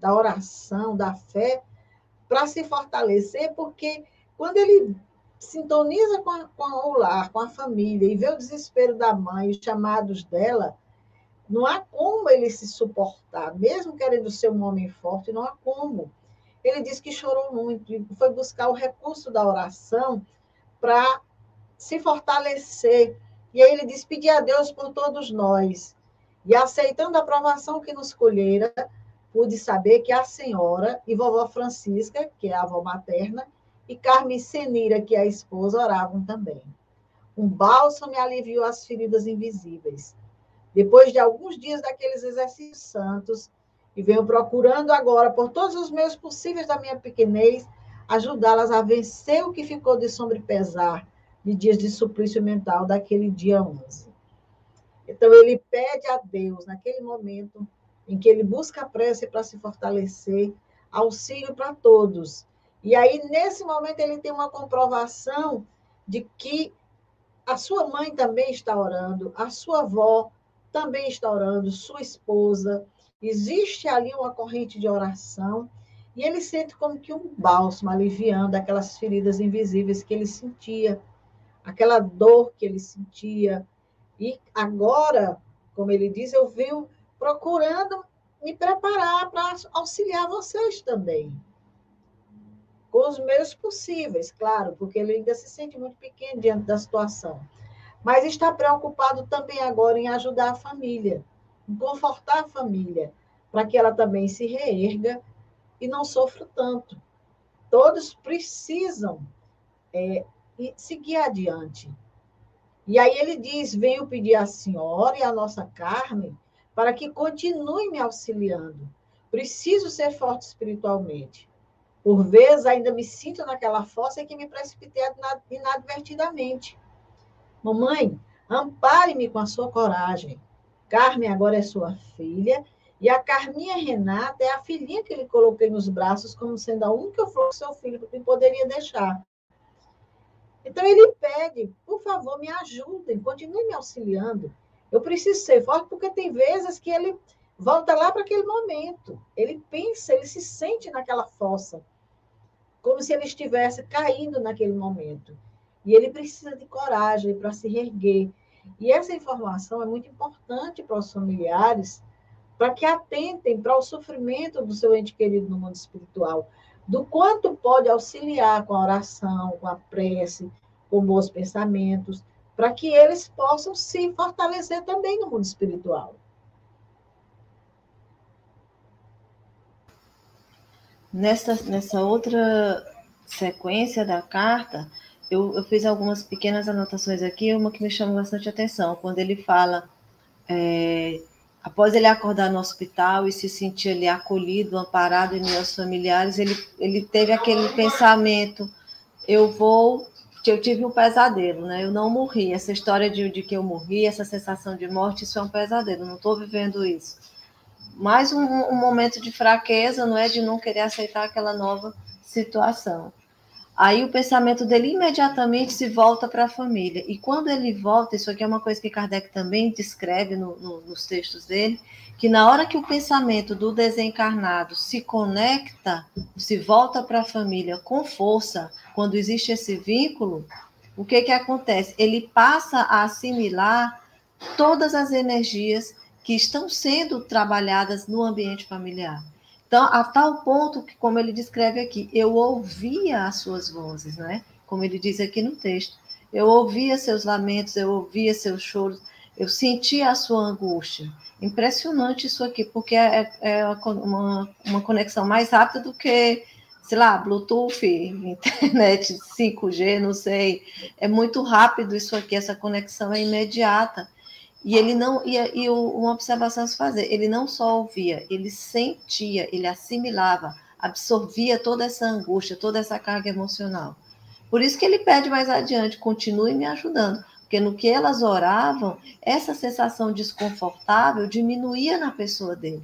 Speaker 1: da oração, da fé, para se fortalecer, porque quando ele sintoniza com, a, com o lar, com a família, e vê o desespero da mãe, os chamados dela, não há como ele se suportar, mesmo querendo ser um homem forte, não há como. Ele diz que chorou muito e foi buscar o recurso da oração para se fortalecer. E aí ele diz: pedir a Deus por todos nós. E aceitando a aprovação que nos colhera, pude saber que a senhora e vovó Francisca, que é a avó materna, e Carmen Senira, que é a esposa, oravam também. Um bálsamo me aliviou as feridas invisíveis. Depois de alguns dias daqueles exercícios santos, e venho procurando agora, por todos os meios possíveis da minha pequenez, ajudá-las a vencer o que ficou de sombra e pesar, de dias de suplício mental daquele dia 11. Então, ele pede a Deus, naquele momento em que ele busca a prece para se fortalecer, auxílio para todos. E aí, nesse momento, ele tem uma comprovação de que a sua mãe também está orando, a sua avó também está orando, sua esposa. Existe ali uma corrente de oração e ele sente como que um bálsamo aliviando aquelas feridas invisíveis que ele sentia aquela dor que ele sentia. E agora, como ele diz, eu venho procurando me preparar para auxiliar vocês também. Com os meios possíveis, claro, porque ele ainda se sente muito pequeno diante da situação. Mas está preocupado também agora em ajudar a família, em confortar a família, para que ela também se reerga e não sofra tanto. Todos precisam é, e seguir adiante. E aí ele diz: venho pedir à senhora e à nossa Carmen para que continue me auxiliando. Preciso ser forte espiritualmente. Por vezes ainda me sinto naquela fossa em que me precipitei inadvertidamente. Mamãe, ampare-me com a sua coragem. Carmen agora é sua filha e a Carminha Renata é a filhinha que lhe coloquei nos braços como sendo a única flor que seu filho poderia deixar. Então ele pede, por favor, me ajudem, continuem me auxiliando. Eu preciso ser forte porque tem vezes que ele volta lá para aquele momento. Ele pensa, ele se sente naquela fossa, como se ele estivesse caindo naquele momento. E ele precisa de coragem para se reerguer. E essa informação é muito importante para os familiares, para que atentem para o sofrimento do seu ente querido no mundo espiritual do quanto pode auxiliar com a oração, com a prece, com bons pensamentos, para que eles possam se fortalecer também no mundo espiritual.
Speaker 2: Nessa, nessa outra sequência da carta, eu, eu, fiz algumas pequenas anotações aqui, uma que me chama bastante atenção, quando ele fala, é, após ele acordar no hospital e se sentir ali acolhido, amparado em meus familiares, ele, ele teve aquele pensamento, eu vou, eu tive um pesadelo, né? Eu não morri, essa história de, de que eu morri, essa sensação de morte, isso é um pesadelo, não estou vivendo isso. Mais um, um momento de fraqueza, não é? De não querer aceitar aquela nova situação. Aí o pensamento dele imediatamente se volta para a família. E quando ele volta, isso aqui é uma coisa que Kardec também descreve no, no, nos textos dele, que na hora que o pensamento do desencarnado se conecta, se volta para a família com força, quando existe esse vínculo, o que, que acontece? Ele passa a assimilar todas as energias que estão sendo trabalhadas no ambiente familiar. Então, a tal ponto que, como ele descreve aqui, eu ouvia as suas vozes, né? Como ele diz aqui no texto. Eu ouvia seus lamentos, eu ouvia seus choros, eu sentia a sua angústia. Impressionante isso aqui, porque é, é uma, uma conexão mais rápida do que, sei lá, Bluetooth, internet 5G, não sei. É muito rápido isso aqui, essa conexão é imediata. E ele não, e, e uma observação a se fazer, ele não só ouvia, ele sentia, ele assimilava, absorvia toda essa angústia, toda essa carga emocional. Por isso que ele pede mais adiante, continue me ajudando, porque no que elas oravam, essa sensação desconfortável diminuía na pessoa dele.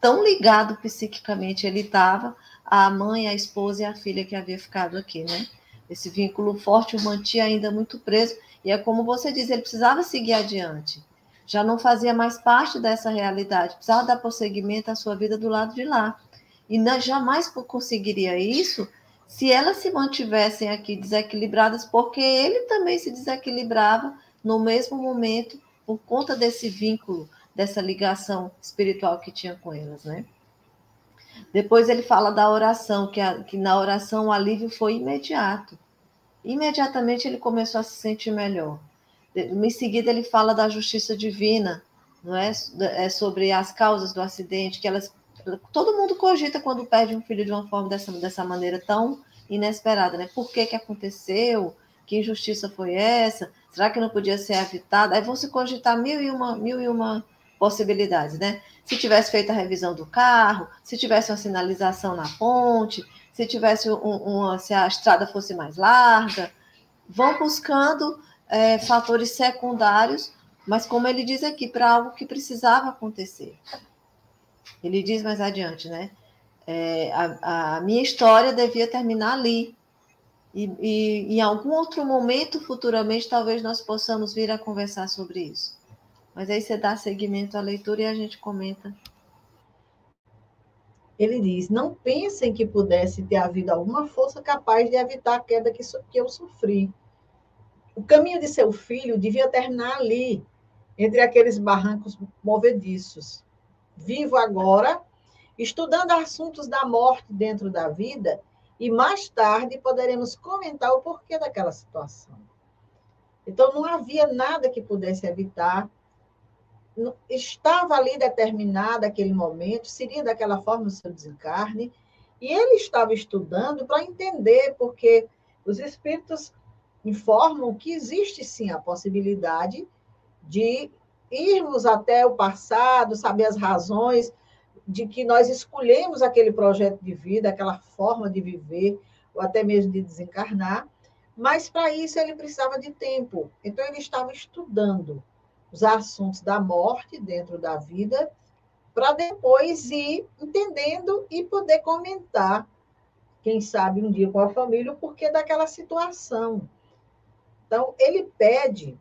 Speaker 2: Tão ligado psiquicamente ele estava à mãe, à esposa e à filha que havia ficado aqui, né? Esse vínculo forte o mantinha ainda muito preso, e é como você diz, ele precisava seguir adiante já não fazia mais parte dessa realidade, precisava dar prosseguimento à sua vida do lado de lá. E não, jamais conseguiria isso se elas se mantivessem aqui desequilibradas, porque ele também se desequilibrava no mesmo momento por conta desse vínculo, dessa ligação espiritual que tinha com elas, né? Depois ele fala da oração, que, a, que na oração o alívio foi imediato. Imediatamente ele começou a se sentir melhor. Em seguida, ele fala da justiça divina, não é? é sobre as causas do acidente, que elas. Todo mundo cogita quando perde um filho de uma forma dessa, dessa maneira tão inesperada, né? Por que, que aconteceu? Que injustiça foi essa? Será que não podia ser evitada? Aí vão se cogitar mil e uma, mil e uma possibilidades, né? Se tivesse feito a revisão do carro, se tivesse uma sinalização na ponte, se tivesse um, uma, se a estrada fosse mais larga, vão buscando é, fatores secundários, mas como ele diz aqui, para algo que precisava acontecer. Ele diz mais adiante, né? É, a, a, minha história devia terminar ali. E, e em algum outro momento, futuramente, talvez nós possamos vir a conversar sobre isso. Mas aí você dá seguimento à leitura e a gente comenta.
Speaker 1: Ele diz: Não pensem que pudesse ter havido alguma força capaz de evitar a queda que, eu sofri o caminho de seu filho devia terminar ali, entre aqueles barrancos movediços. Vivo agora, estudando assuntos da morte dentro da vida, e mais tarde poderemos comentar o porquê daquela situação. Então, não havia nada que pudesse evitar. Estava ali determinado aquele momento, seria daquela forma o seu desencarne, e ele estava estudando para entender, porque os espíritos informam que existe sim a possibilidade de irmos até o passado, saber as razões de que nós escolhemos aquele projeto de vida, aquela forma de viver, ou até mesmo de desencarnar, mas para isso ele precisava de tempo. Então ele estava estudando os assuntos da morte dentro da vida, para depois ir entendendo e poder comentar, quem sabe um dia com a família, o porquê daquela situação. Então, ele pede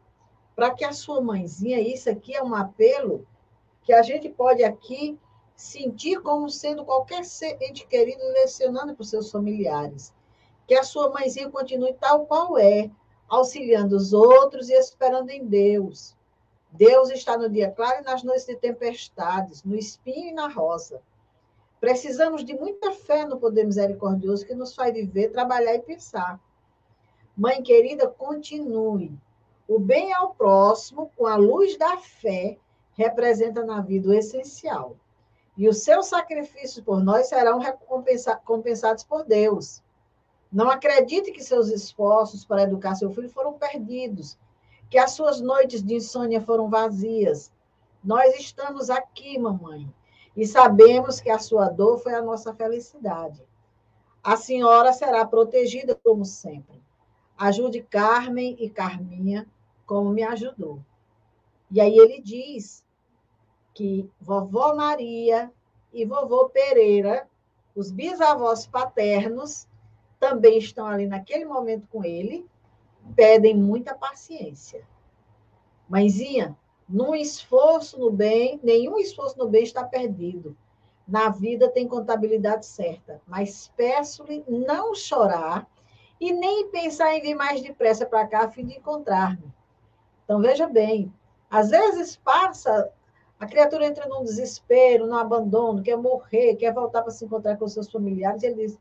Speaker 1: para que a sua mãezinha, isso aqui é um apelo que a gente pode aqui sentir como sendo qualquer ente querido lecionando para os seus familiares. Que a sua mãezinha continue tal qual é, auxiliando os outros e esperando em Deus. Deus está no dia claro e nas noites de tempestades, no espinho e na rosa. Precisamos de muita fé no poder misericordioso que nos faz viver, trabalhar e pensar. Mãe querida, continue. O bem ao próximo, com a luz da fé, representa na vida o essencial. E os seus sacrifícios por nós serão recompensados por Deus. Não acredite que seus esforços para educar seu filho foram perdidos, que as suas noites de insônia foram vazias. Nós estamos aqui, mamãe, e sabemos que a sua dor foi a nossa felicidade. A senhora será protegida como sempre. Ajude Carmen e Carminha como me ajudou. E aí ele diz que vovó Maria e vovô Pereira, os bisavós paternos, também estão ali naquele momento com ele, pedem muita paciência. Mãezinha, num esforço no bem, nenhum esforço no bem está perdido. Na vida tem contabilidade certa, mas peço-lhe não chorar e nem pensar em vir mais depressa para cá a fim de encontrar-me. Então, veja bem, às vezes passa, a criatura entra num desespero, num abandono, quer morrer, quer voltar para se encontrar com seus familiares, e ele diz,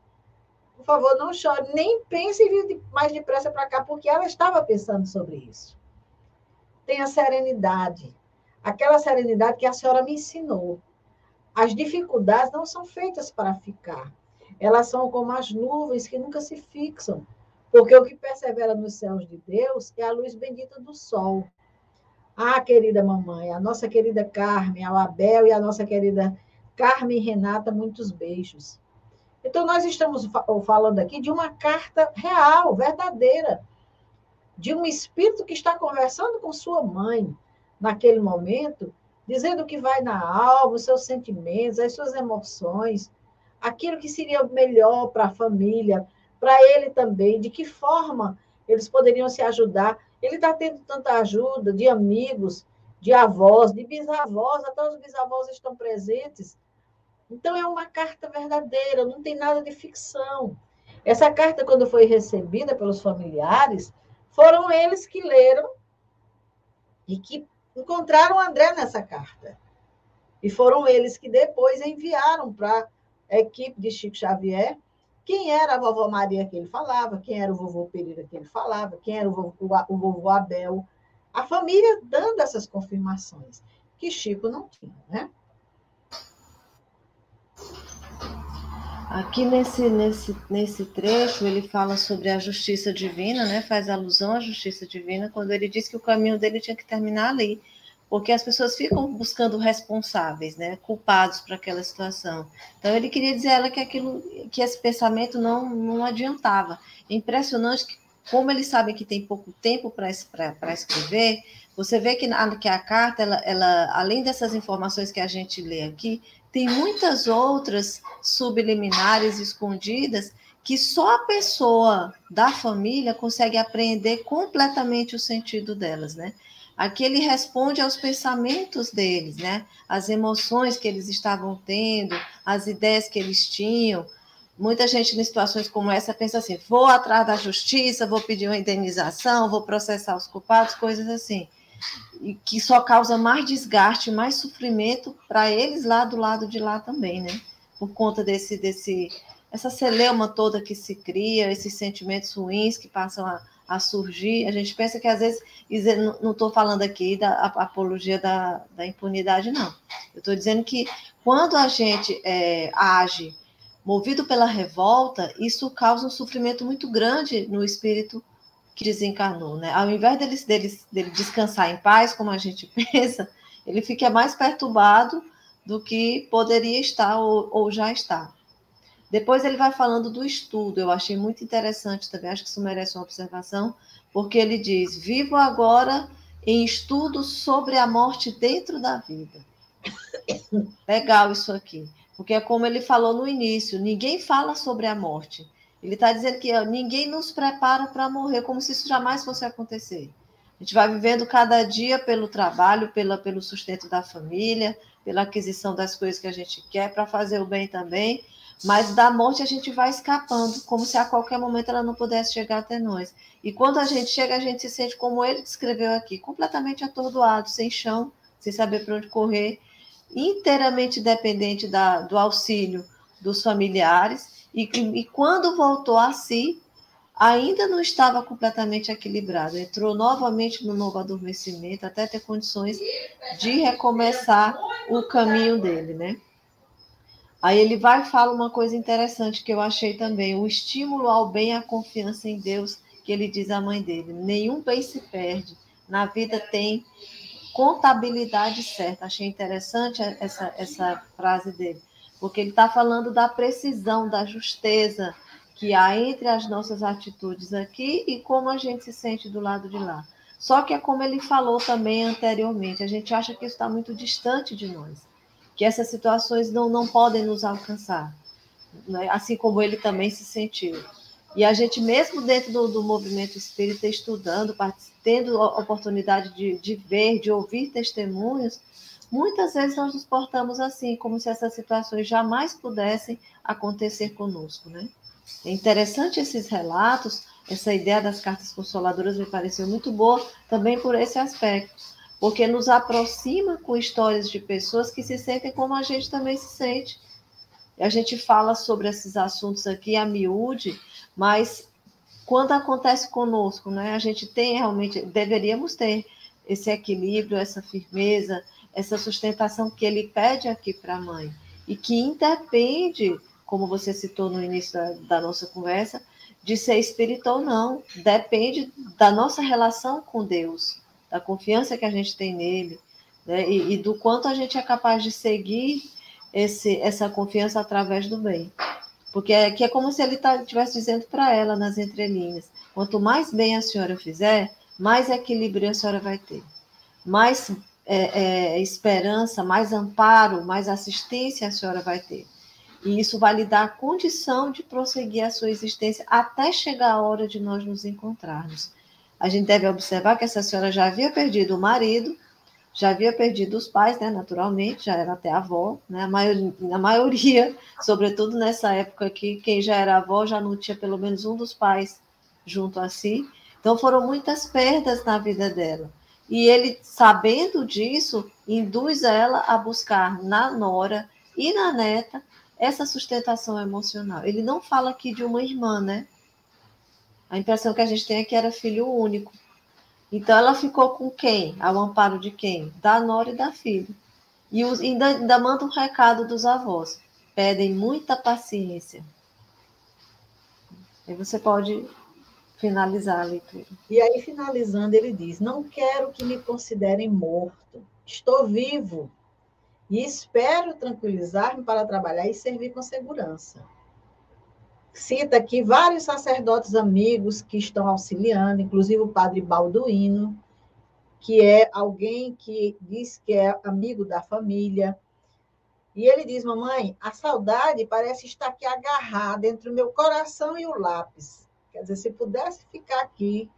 Speaker 1: por favor, não chore, nem pense em vir mais depressa para cá, porque ela estava pensando sobre isso. Tenha serenidade, aquela serenidade que a senhora me ensinou. As dificuldades não são feitas para ficar. Elas são como as nuvens que nunca se fixam, porque o que persevera nos céus de Deus é a luz bendita do sol. Ah, querida mamãe, a nossa querida Carmen, a Abel e a nossa querida Carmen Renata, muitos beijos. Então, nós estamos falando aqui de uma carta real, verdadeira, de um espírito que está conversando com sua mãe naquele momento, dizendo o que vai na alma, os seus sentimentos, as suas emoções, aquilo que seria melhor para a família, para ele também, de que forma eles poderiam se ajudar. Ele está tendo tanta ajuda de amigos, de avós, de bisavós, até os bisavós estão presentes. Então, é uma carta verdadeira, não tem nada de ficção. Essa carta, quando foi recebida pelos familiares, foram eles que leram e que encontraram André nessa carta. E foram eles que depois enviaram para a equipe de Chico Xavier quem era a vovó Maria que ele falava, quem era o vovô Pereira que ele falava, quem era o vovô, o vovô Abel. A família dando essas confirmações, que Chico não tinha, né?
Speaker 2: Aqui nesse, nesse, nesse trecho, ele fala sobre a justiça divina, né? faz alusão à justiça divina, quando ele diz que o caminho dele tinha que terminar ali porque as pessoas ficam buscando responsáveis, né, culpados para aquela situação. Então ele queria dizer a ela que aquilo, que esse pensamento não não adiantava. É impressionante que, como eles sabem que tem pouco tempo para escrever, você vê que, na, que a carta, ela, ela, além dessas informações que a gente lê aqui, tem muitas outras subliminares escondidas que só a pessoa da família consegue apreender completamente o sentido delas, né? Aqui ele responde aos pensamentos deles, né? As emoções que eles estavam tendo, as ideias que eles tinham. Muita gente em situações como essa pensa assim: vou atrás da justiça, vou pedir uma indenização, vou processar os culpados, coisas assim. E que só causa mais desgaste, mais sofrimento para eles lá do lado de lá também, né? Por conta desse, desse, essa celeuma toda que se cria, esses sentimentos ruins que passam a, a surgir. A gente pensa que às vezes, não estou falando aqui da apologia da, da impunidade, não. Eu estou dizendo que quando a gente é, age movido pela revolta, isso causa um sofrimento muito grande no espírito que desencarnou, né? Ao invés dele, dele, dele descansar em paz, como a gente pensa, ele fica mais perturbado do que poderia estar ou, ou já está. Depois ele vai falando do estudo, eu achei muito interessante também, acho que isso merece uma observação, porque ele diz: Vivo agora em estudo sobre a morte dentro da vida. Legal isso aqui, porque é como ele falou no início: ninguém fala sobre a morte. Ele está dizendo que ó, ninguém nos prepara para morrer, como se isso jamais fosse acontecer. A gente vai vivendo cada dia pelo trabalho, pela, pelo sustento da família, pela aquisição das coisas que a gente quer, para fazer o bem também, mas da morte a gente vai escapando, como se a qualquer momento ela não pudesse chegar até nós. E quando a gente chega, a gente se sente como ele descreveu aqui, completamente atordoado, sem chão, sem saber para onde correr, inteiramente dependente da, do auxílio dos familiares. E, e quando voltou a si, ainda não estava completamente equilibrado, entrou novamente no novo adormecimento até ter condições de recomeçar o caminho dele, né? Aí ele vai e fala uma coisa interessante que eu achei também, o estímulo ao bem e a confiança em Deus, que ele diz à mãe dele, nenhum bem se perde, na vida tem contabilidade certa. Achei interessante essa, essa frase dele, porque ele está falando da precisão, da justeza, que há entre as nossas atitudes aqui e como a gente se sente do lado de lá. Só que é como ele falou também anteriormente, a gente acha que isso está muito distante de nós, que essas situações não, não podem nos alcançar, né? assim como ele também se sentiu. E a gente, mesmo dentro do, do movimento espírita, estudando, tendo a oportunidade de, de ver, de ouvir testemunhos, muitas vezes nós nos portamos assim, como se essas situações jamais pudessem acontecer conosco, né? É interessante esses relatos, essa ideia das cartas consoladoras me pareceu muito boa também por esse aspecto, porque nos aproxima com histórias de pessoas que se sentem como a gente também se sente. A gente fala sobre esses assuntos aqui a miúde, mas quando acontece conosco, né, a gente tem realmente, deveríamos ter esse equilíbrio, essa firmeza, essa sustentação que ele pede aqui para a mãe, e que independe como você citou no início da, da nossa conversa, de ser espírita ou não. Depende da nossa relação com Deus, da confiança que a gente tem nele, né? e, e, do quanto a gente é capaz de seguir esse, essa confiança através do bem. Porque que é como se ele tá, estivesse tá, dizendo para ela nas entrelinhas: quanto mais bem a senhora fizer, mais equilíbrio a senhora vai ter, mais é, é, esperança, mais amparo, mais assistência a senhora vai ter. E isso vai lhe dar a condição de prosseguir a sua existência até chegar a hora de nós nos encontrarmos. A gente deve observar que essa senhora já havia perdido o marido, já havia perdido os pais, né, naturalmente, já era até avó, né, a maioria, a maioria, sobretudo nessa época que quem já era avó já não tinha pelo menos um dos pais junto a si. Então foram muitas perdas na vida dela. E ele, sabendo disso, induz ela a buscar na nora e na neta essa sustentação emocional. Ele não fala aqui de uma irmã, né? A impressão que a gente tem é que era filho único. Então ela ficou com quem? Ao amparo de quem? Da nora e da filha. E ainda, ainda manda um recado dos avós. Pedem muita paciência. Aí você pode finalizar a leitura.
Speaker 1: E aí, finalizando, ele diz: Não quero que me considerem morto. Estou vivo e espero tranquilizar-me para trabalhar e servir com segurança. Cita aqui vários sacerdotes amigos que estão auxiliando, inclusive o padre Balduino, que é alguém que diz que é amigo da família. E ele diz: Mamãe, a saudade parece estar aqui agarrada entre o meu coração e o lápis. Quer dizer, se pudesse ficar aqui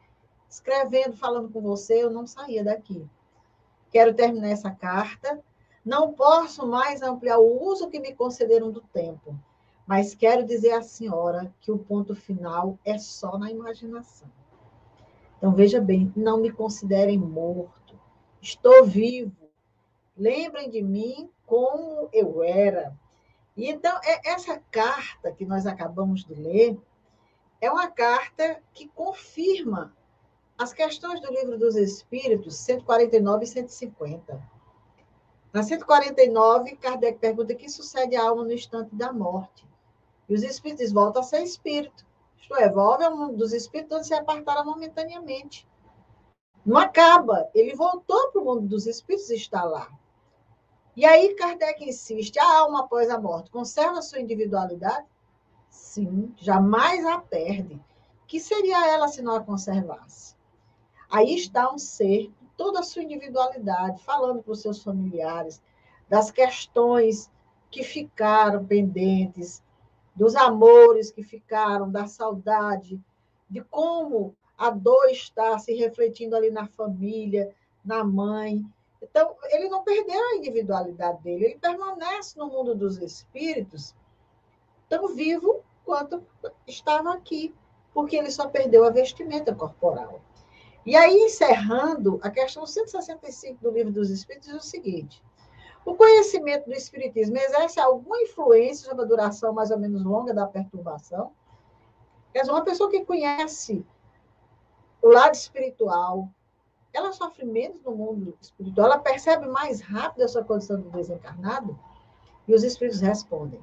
Speaker 1: escrevendo, falando com você, eu não saía daqui. Quero terminar essa carta não posso mais ampliar o uso que me concederam do tempo, mas quero dizer à senhora que o ponto final é só na imaginação. Então, veja bem, não me considerem morto. Estou vivo. Lembrem de mim como eu era. E então, é, essa carta que nós acabamos de ler é uma carta que confirma as questões do livro dos Espíritos, 149 e 150. Na 149, Kardec pergunta o que sucede à alma no instante da morte. E os espíritos voltam a ser espírito. Isto é, evolve ao mundo dos espíritos onde se apartaram momentaneamente. Não acaba. Ele voltou para o mundo dos espíritos e está lá. E aí Kardec insiste: a alma após a morte conserva sua individualidade? Sim, jamais a perde. Que seria ela se não a conservasse? Aí está um ser toda a sua individualidade, falando para os seus familiares das questões que ficaram pendentes, dos amores que ficaram, da saudade, de como a dor está se refletindo ali na família, na mãe. Então, ele não perdeu a individualidade dele, ele permanece no mundo dos espíritos tão vivo quanto estava aqui, porque ele só perdeu a vestimenta corporal. E aí, encerrando, a questão 165 do Livro dos Espíritos diz o seguinte: o conhecimento do Espiritismo exerce alguma influência sobre a duração mais ou menos longa da perturbação? Quer dizer, uma pessoa que conhece o lado espiritual, ela sofre menos no mundo espiritual, ela percebe mais rápido a sua condição de desencarnado e os espíritos respondem.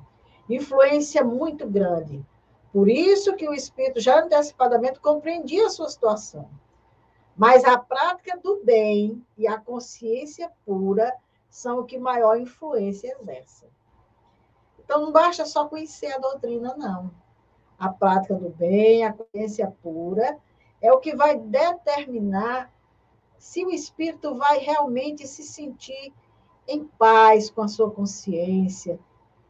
Speaker 1: Influência muito grande. Por isso que o espírito já antecipadamente compreendia a sua situação. Mas a prática do bem e a consciência pura são o que maior influência exercem. Então, não basta só conhecer a doutrina, não. A prática do bem, a consciência pura, é o que vai determinar se o espírito vai realmente se sentir em paz com a sua consciência,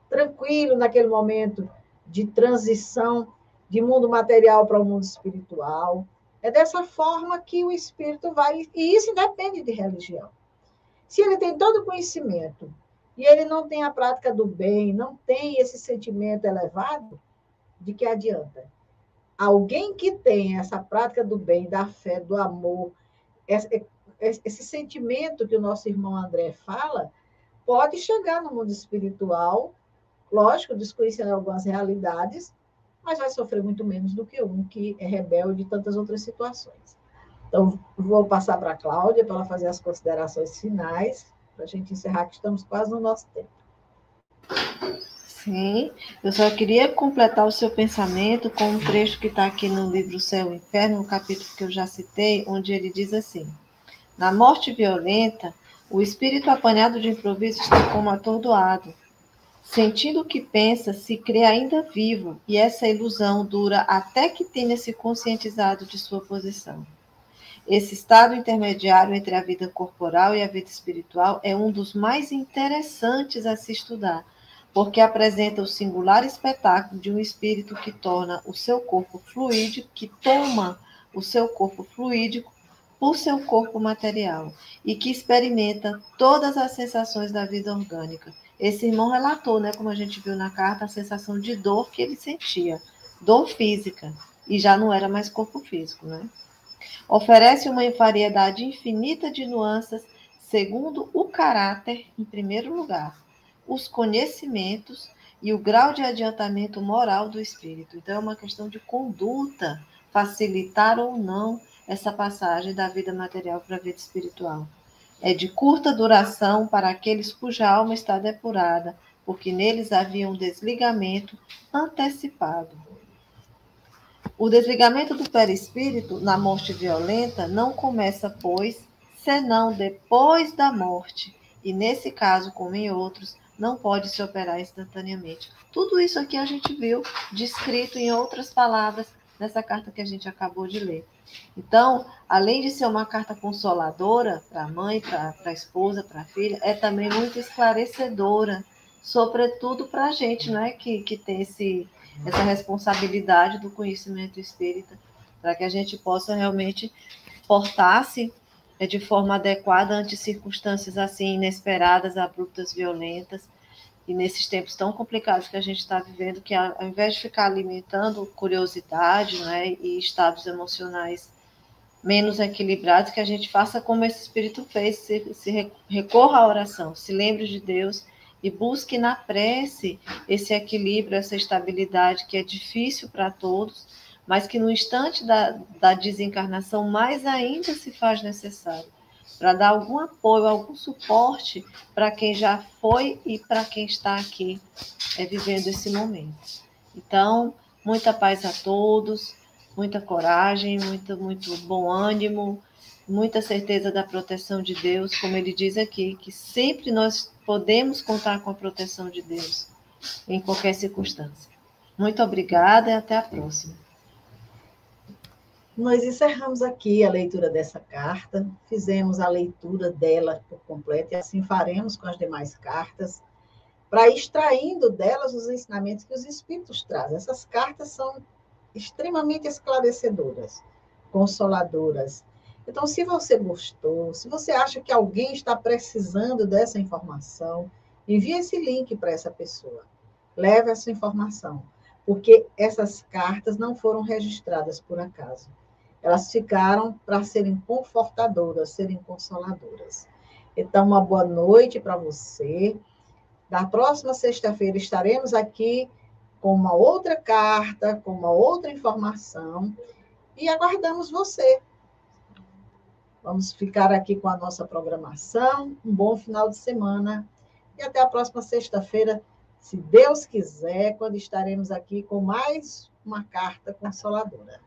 Speaker 1: tranquilo naquele momento de transição de mundo material para o mundo espiritual. É dessa forma que o espírito vai, e isso independe de religião. Se ele tem todo o conhecimento e ele não tem a prática do bem, não tem esse sentimento elevado, de que adianta? Alguém que tem essa prática do bem, da fé, do amor, esse, esse sentimento que o nosso irmão André fala, pode chegar no mundo espiritual, lógico, desconhecendo algumas realidades, mas vai sofrer muito menos do que um que é rebelde e tantas outras situações. Então, vou passar para a Cláudia para ela fazer as considerações finais, para a gente encerrar, que estamos quase no nosso tempo.
Speaker 2: Sim, eu só queria completar o seu pensamento com um trecho que está aqui no livro Céu e Inferno, no capítulo que eu já citei, onde ele diz assim: Na morte violenta, o espírito apanhado de improviso está como atordoado. Sentindo o que pensa, se crê ainda vivo, e essa ilusão dura até que tenha se conscientizado de sua posição. Esse estado intermediário entre a vida corporal e a vida espiritual é um dos mais interessantes a se estudar porque apresenta o singular espetáculo de um espírito que torna o seu corpo fluídico, que toma o seu corpo fluídico por seu corpo material e que experimenta todas as sensações da vida orgânica. Esse irmão relatou, né, como a gente viu na carta, a sensação de dor que ele sentia, dor física, e já não era mais corpo físico, né? Oferece uma variedade infinita de nuances segundo o caráter, em primeiro lugar, os conhecimentos e o grau de adiantamento moral do espírito. Então, é uma questão de conduta, facilitar ou não essa passagem da vida material para a vida espiritual. É de curta duração para aqueles cuja alma está depurada, porque neles havia um desligamento antecipado. O desligamento do perispírito na morte violenta não começa, pois, senão depois da morte, e nesse caso, como em outros, não pode se operar instantaneamente. Tudo isso aqui a gente viu descrito em outras palavras nessa carta que a gente acabou de ler. Então, além de ser uma carta consoladora para a mãe, para a esposa, para a filha, é também muito esclarecedora, sobretudo para a gente, né, que, que tem esse, essa responsabilidade do conhecimento espírita, para que a gente possa realmente portar-se é de forma adequada ante circunstâncias assim inesperadas, abruptas, violentas, e nesses tempos tão complicados que a gente está vivendo, que ao invés de ficar alimentando curiosidade né, e estados emocionais menos equilibrados, que a gente faça como esse Espírito fez, se, se recorra à oração, se lembre de Deus e busque na prece esse equilíbrio, essa estabilidade que é difícil para todos, mas que no instante da, da desencarnação mais ainda se faz necessário, para dar algum apoio, algum suporte para quem já foi e para quem está aqui é, vivendo esse momento. Então, muita paz a todos, muita coragem, muito, muito bom ânimo, muita certeza da proteção de Deus, como ele diz aqui, que sempre nós podemos contar com a proteção de Deus em qualquer circunstância. Muito obrigada e até a próxima.
Speaker 1: Nós encerramos aqui a leitura dessa carta, fizemos a leitura dela por completo e assim faremos com as demais cartas, para extraindo delas os ensinamentos que os espíritos trazem. Essas cartas são extremamente esclarecedoras, consoladoras. Então, se você gostou, se você acha que alguém está precisando dessa informação, envie esse link para essa pessoa. Leve essa informação, porque essas cartas não foram registradas por acaso elas ficaram para serem confortadoras, serem consoladoras. Então, uma boa noite para você. Na próxima sexta-feira estaremos aqui com uma outra carta, com uma outra informação, e aguardamos você. Vamos ficar aqui com a nossa programação. Um bom final de semana e até a próxima sexta-feira, se Deus quiser, quando estaremos aqui com mais uma carta consoladora.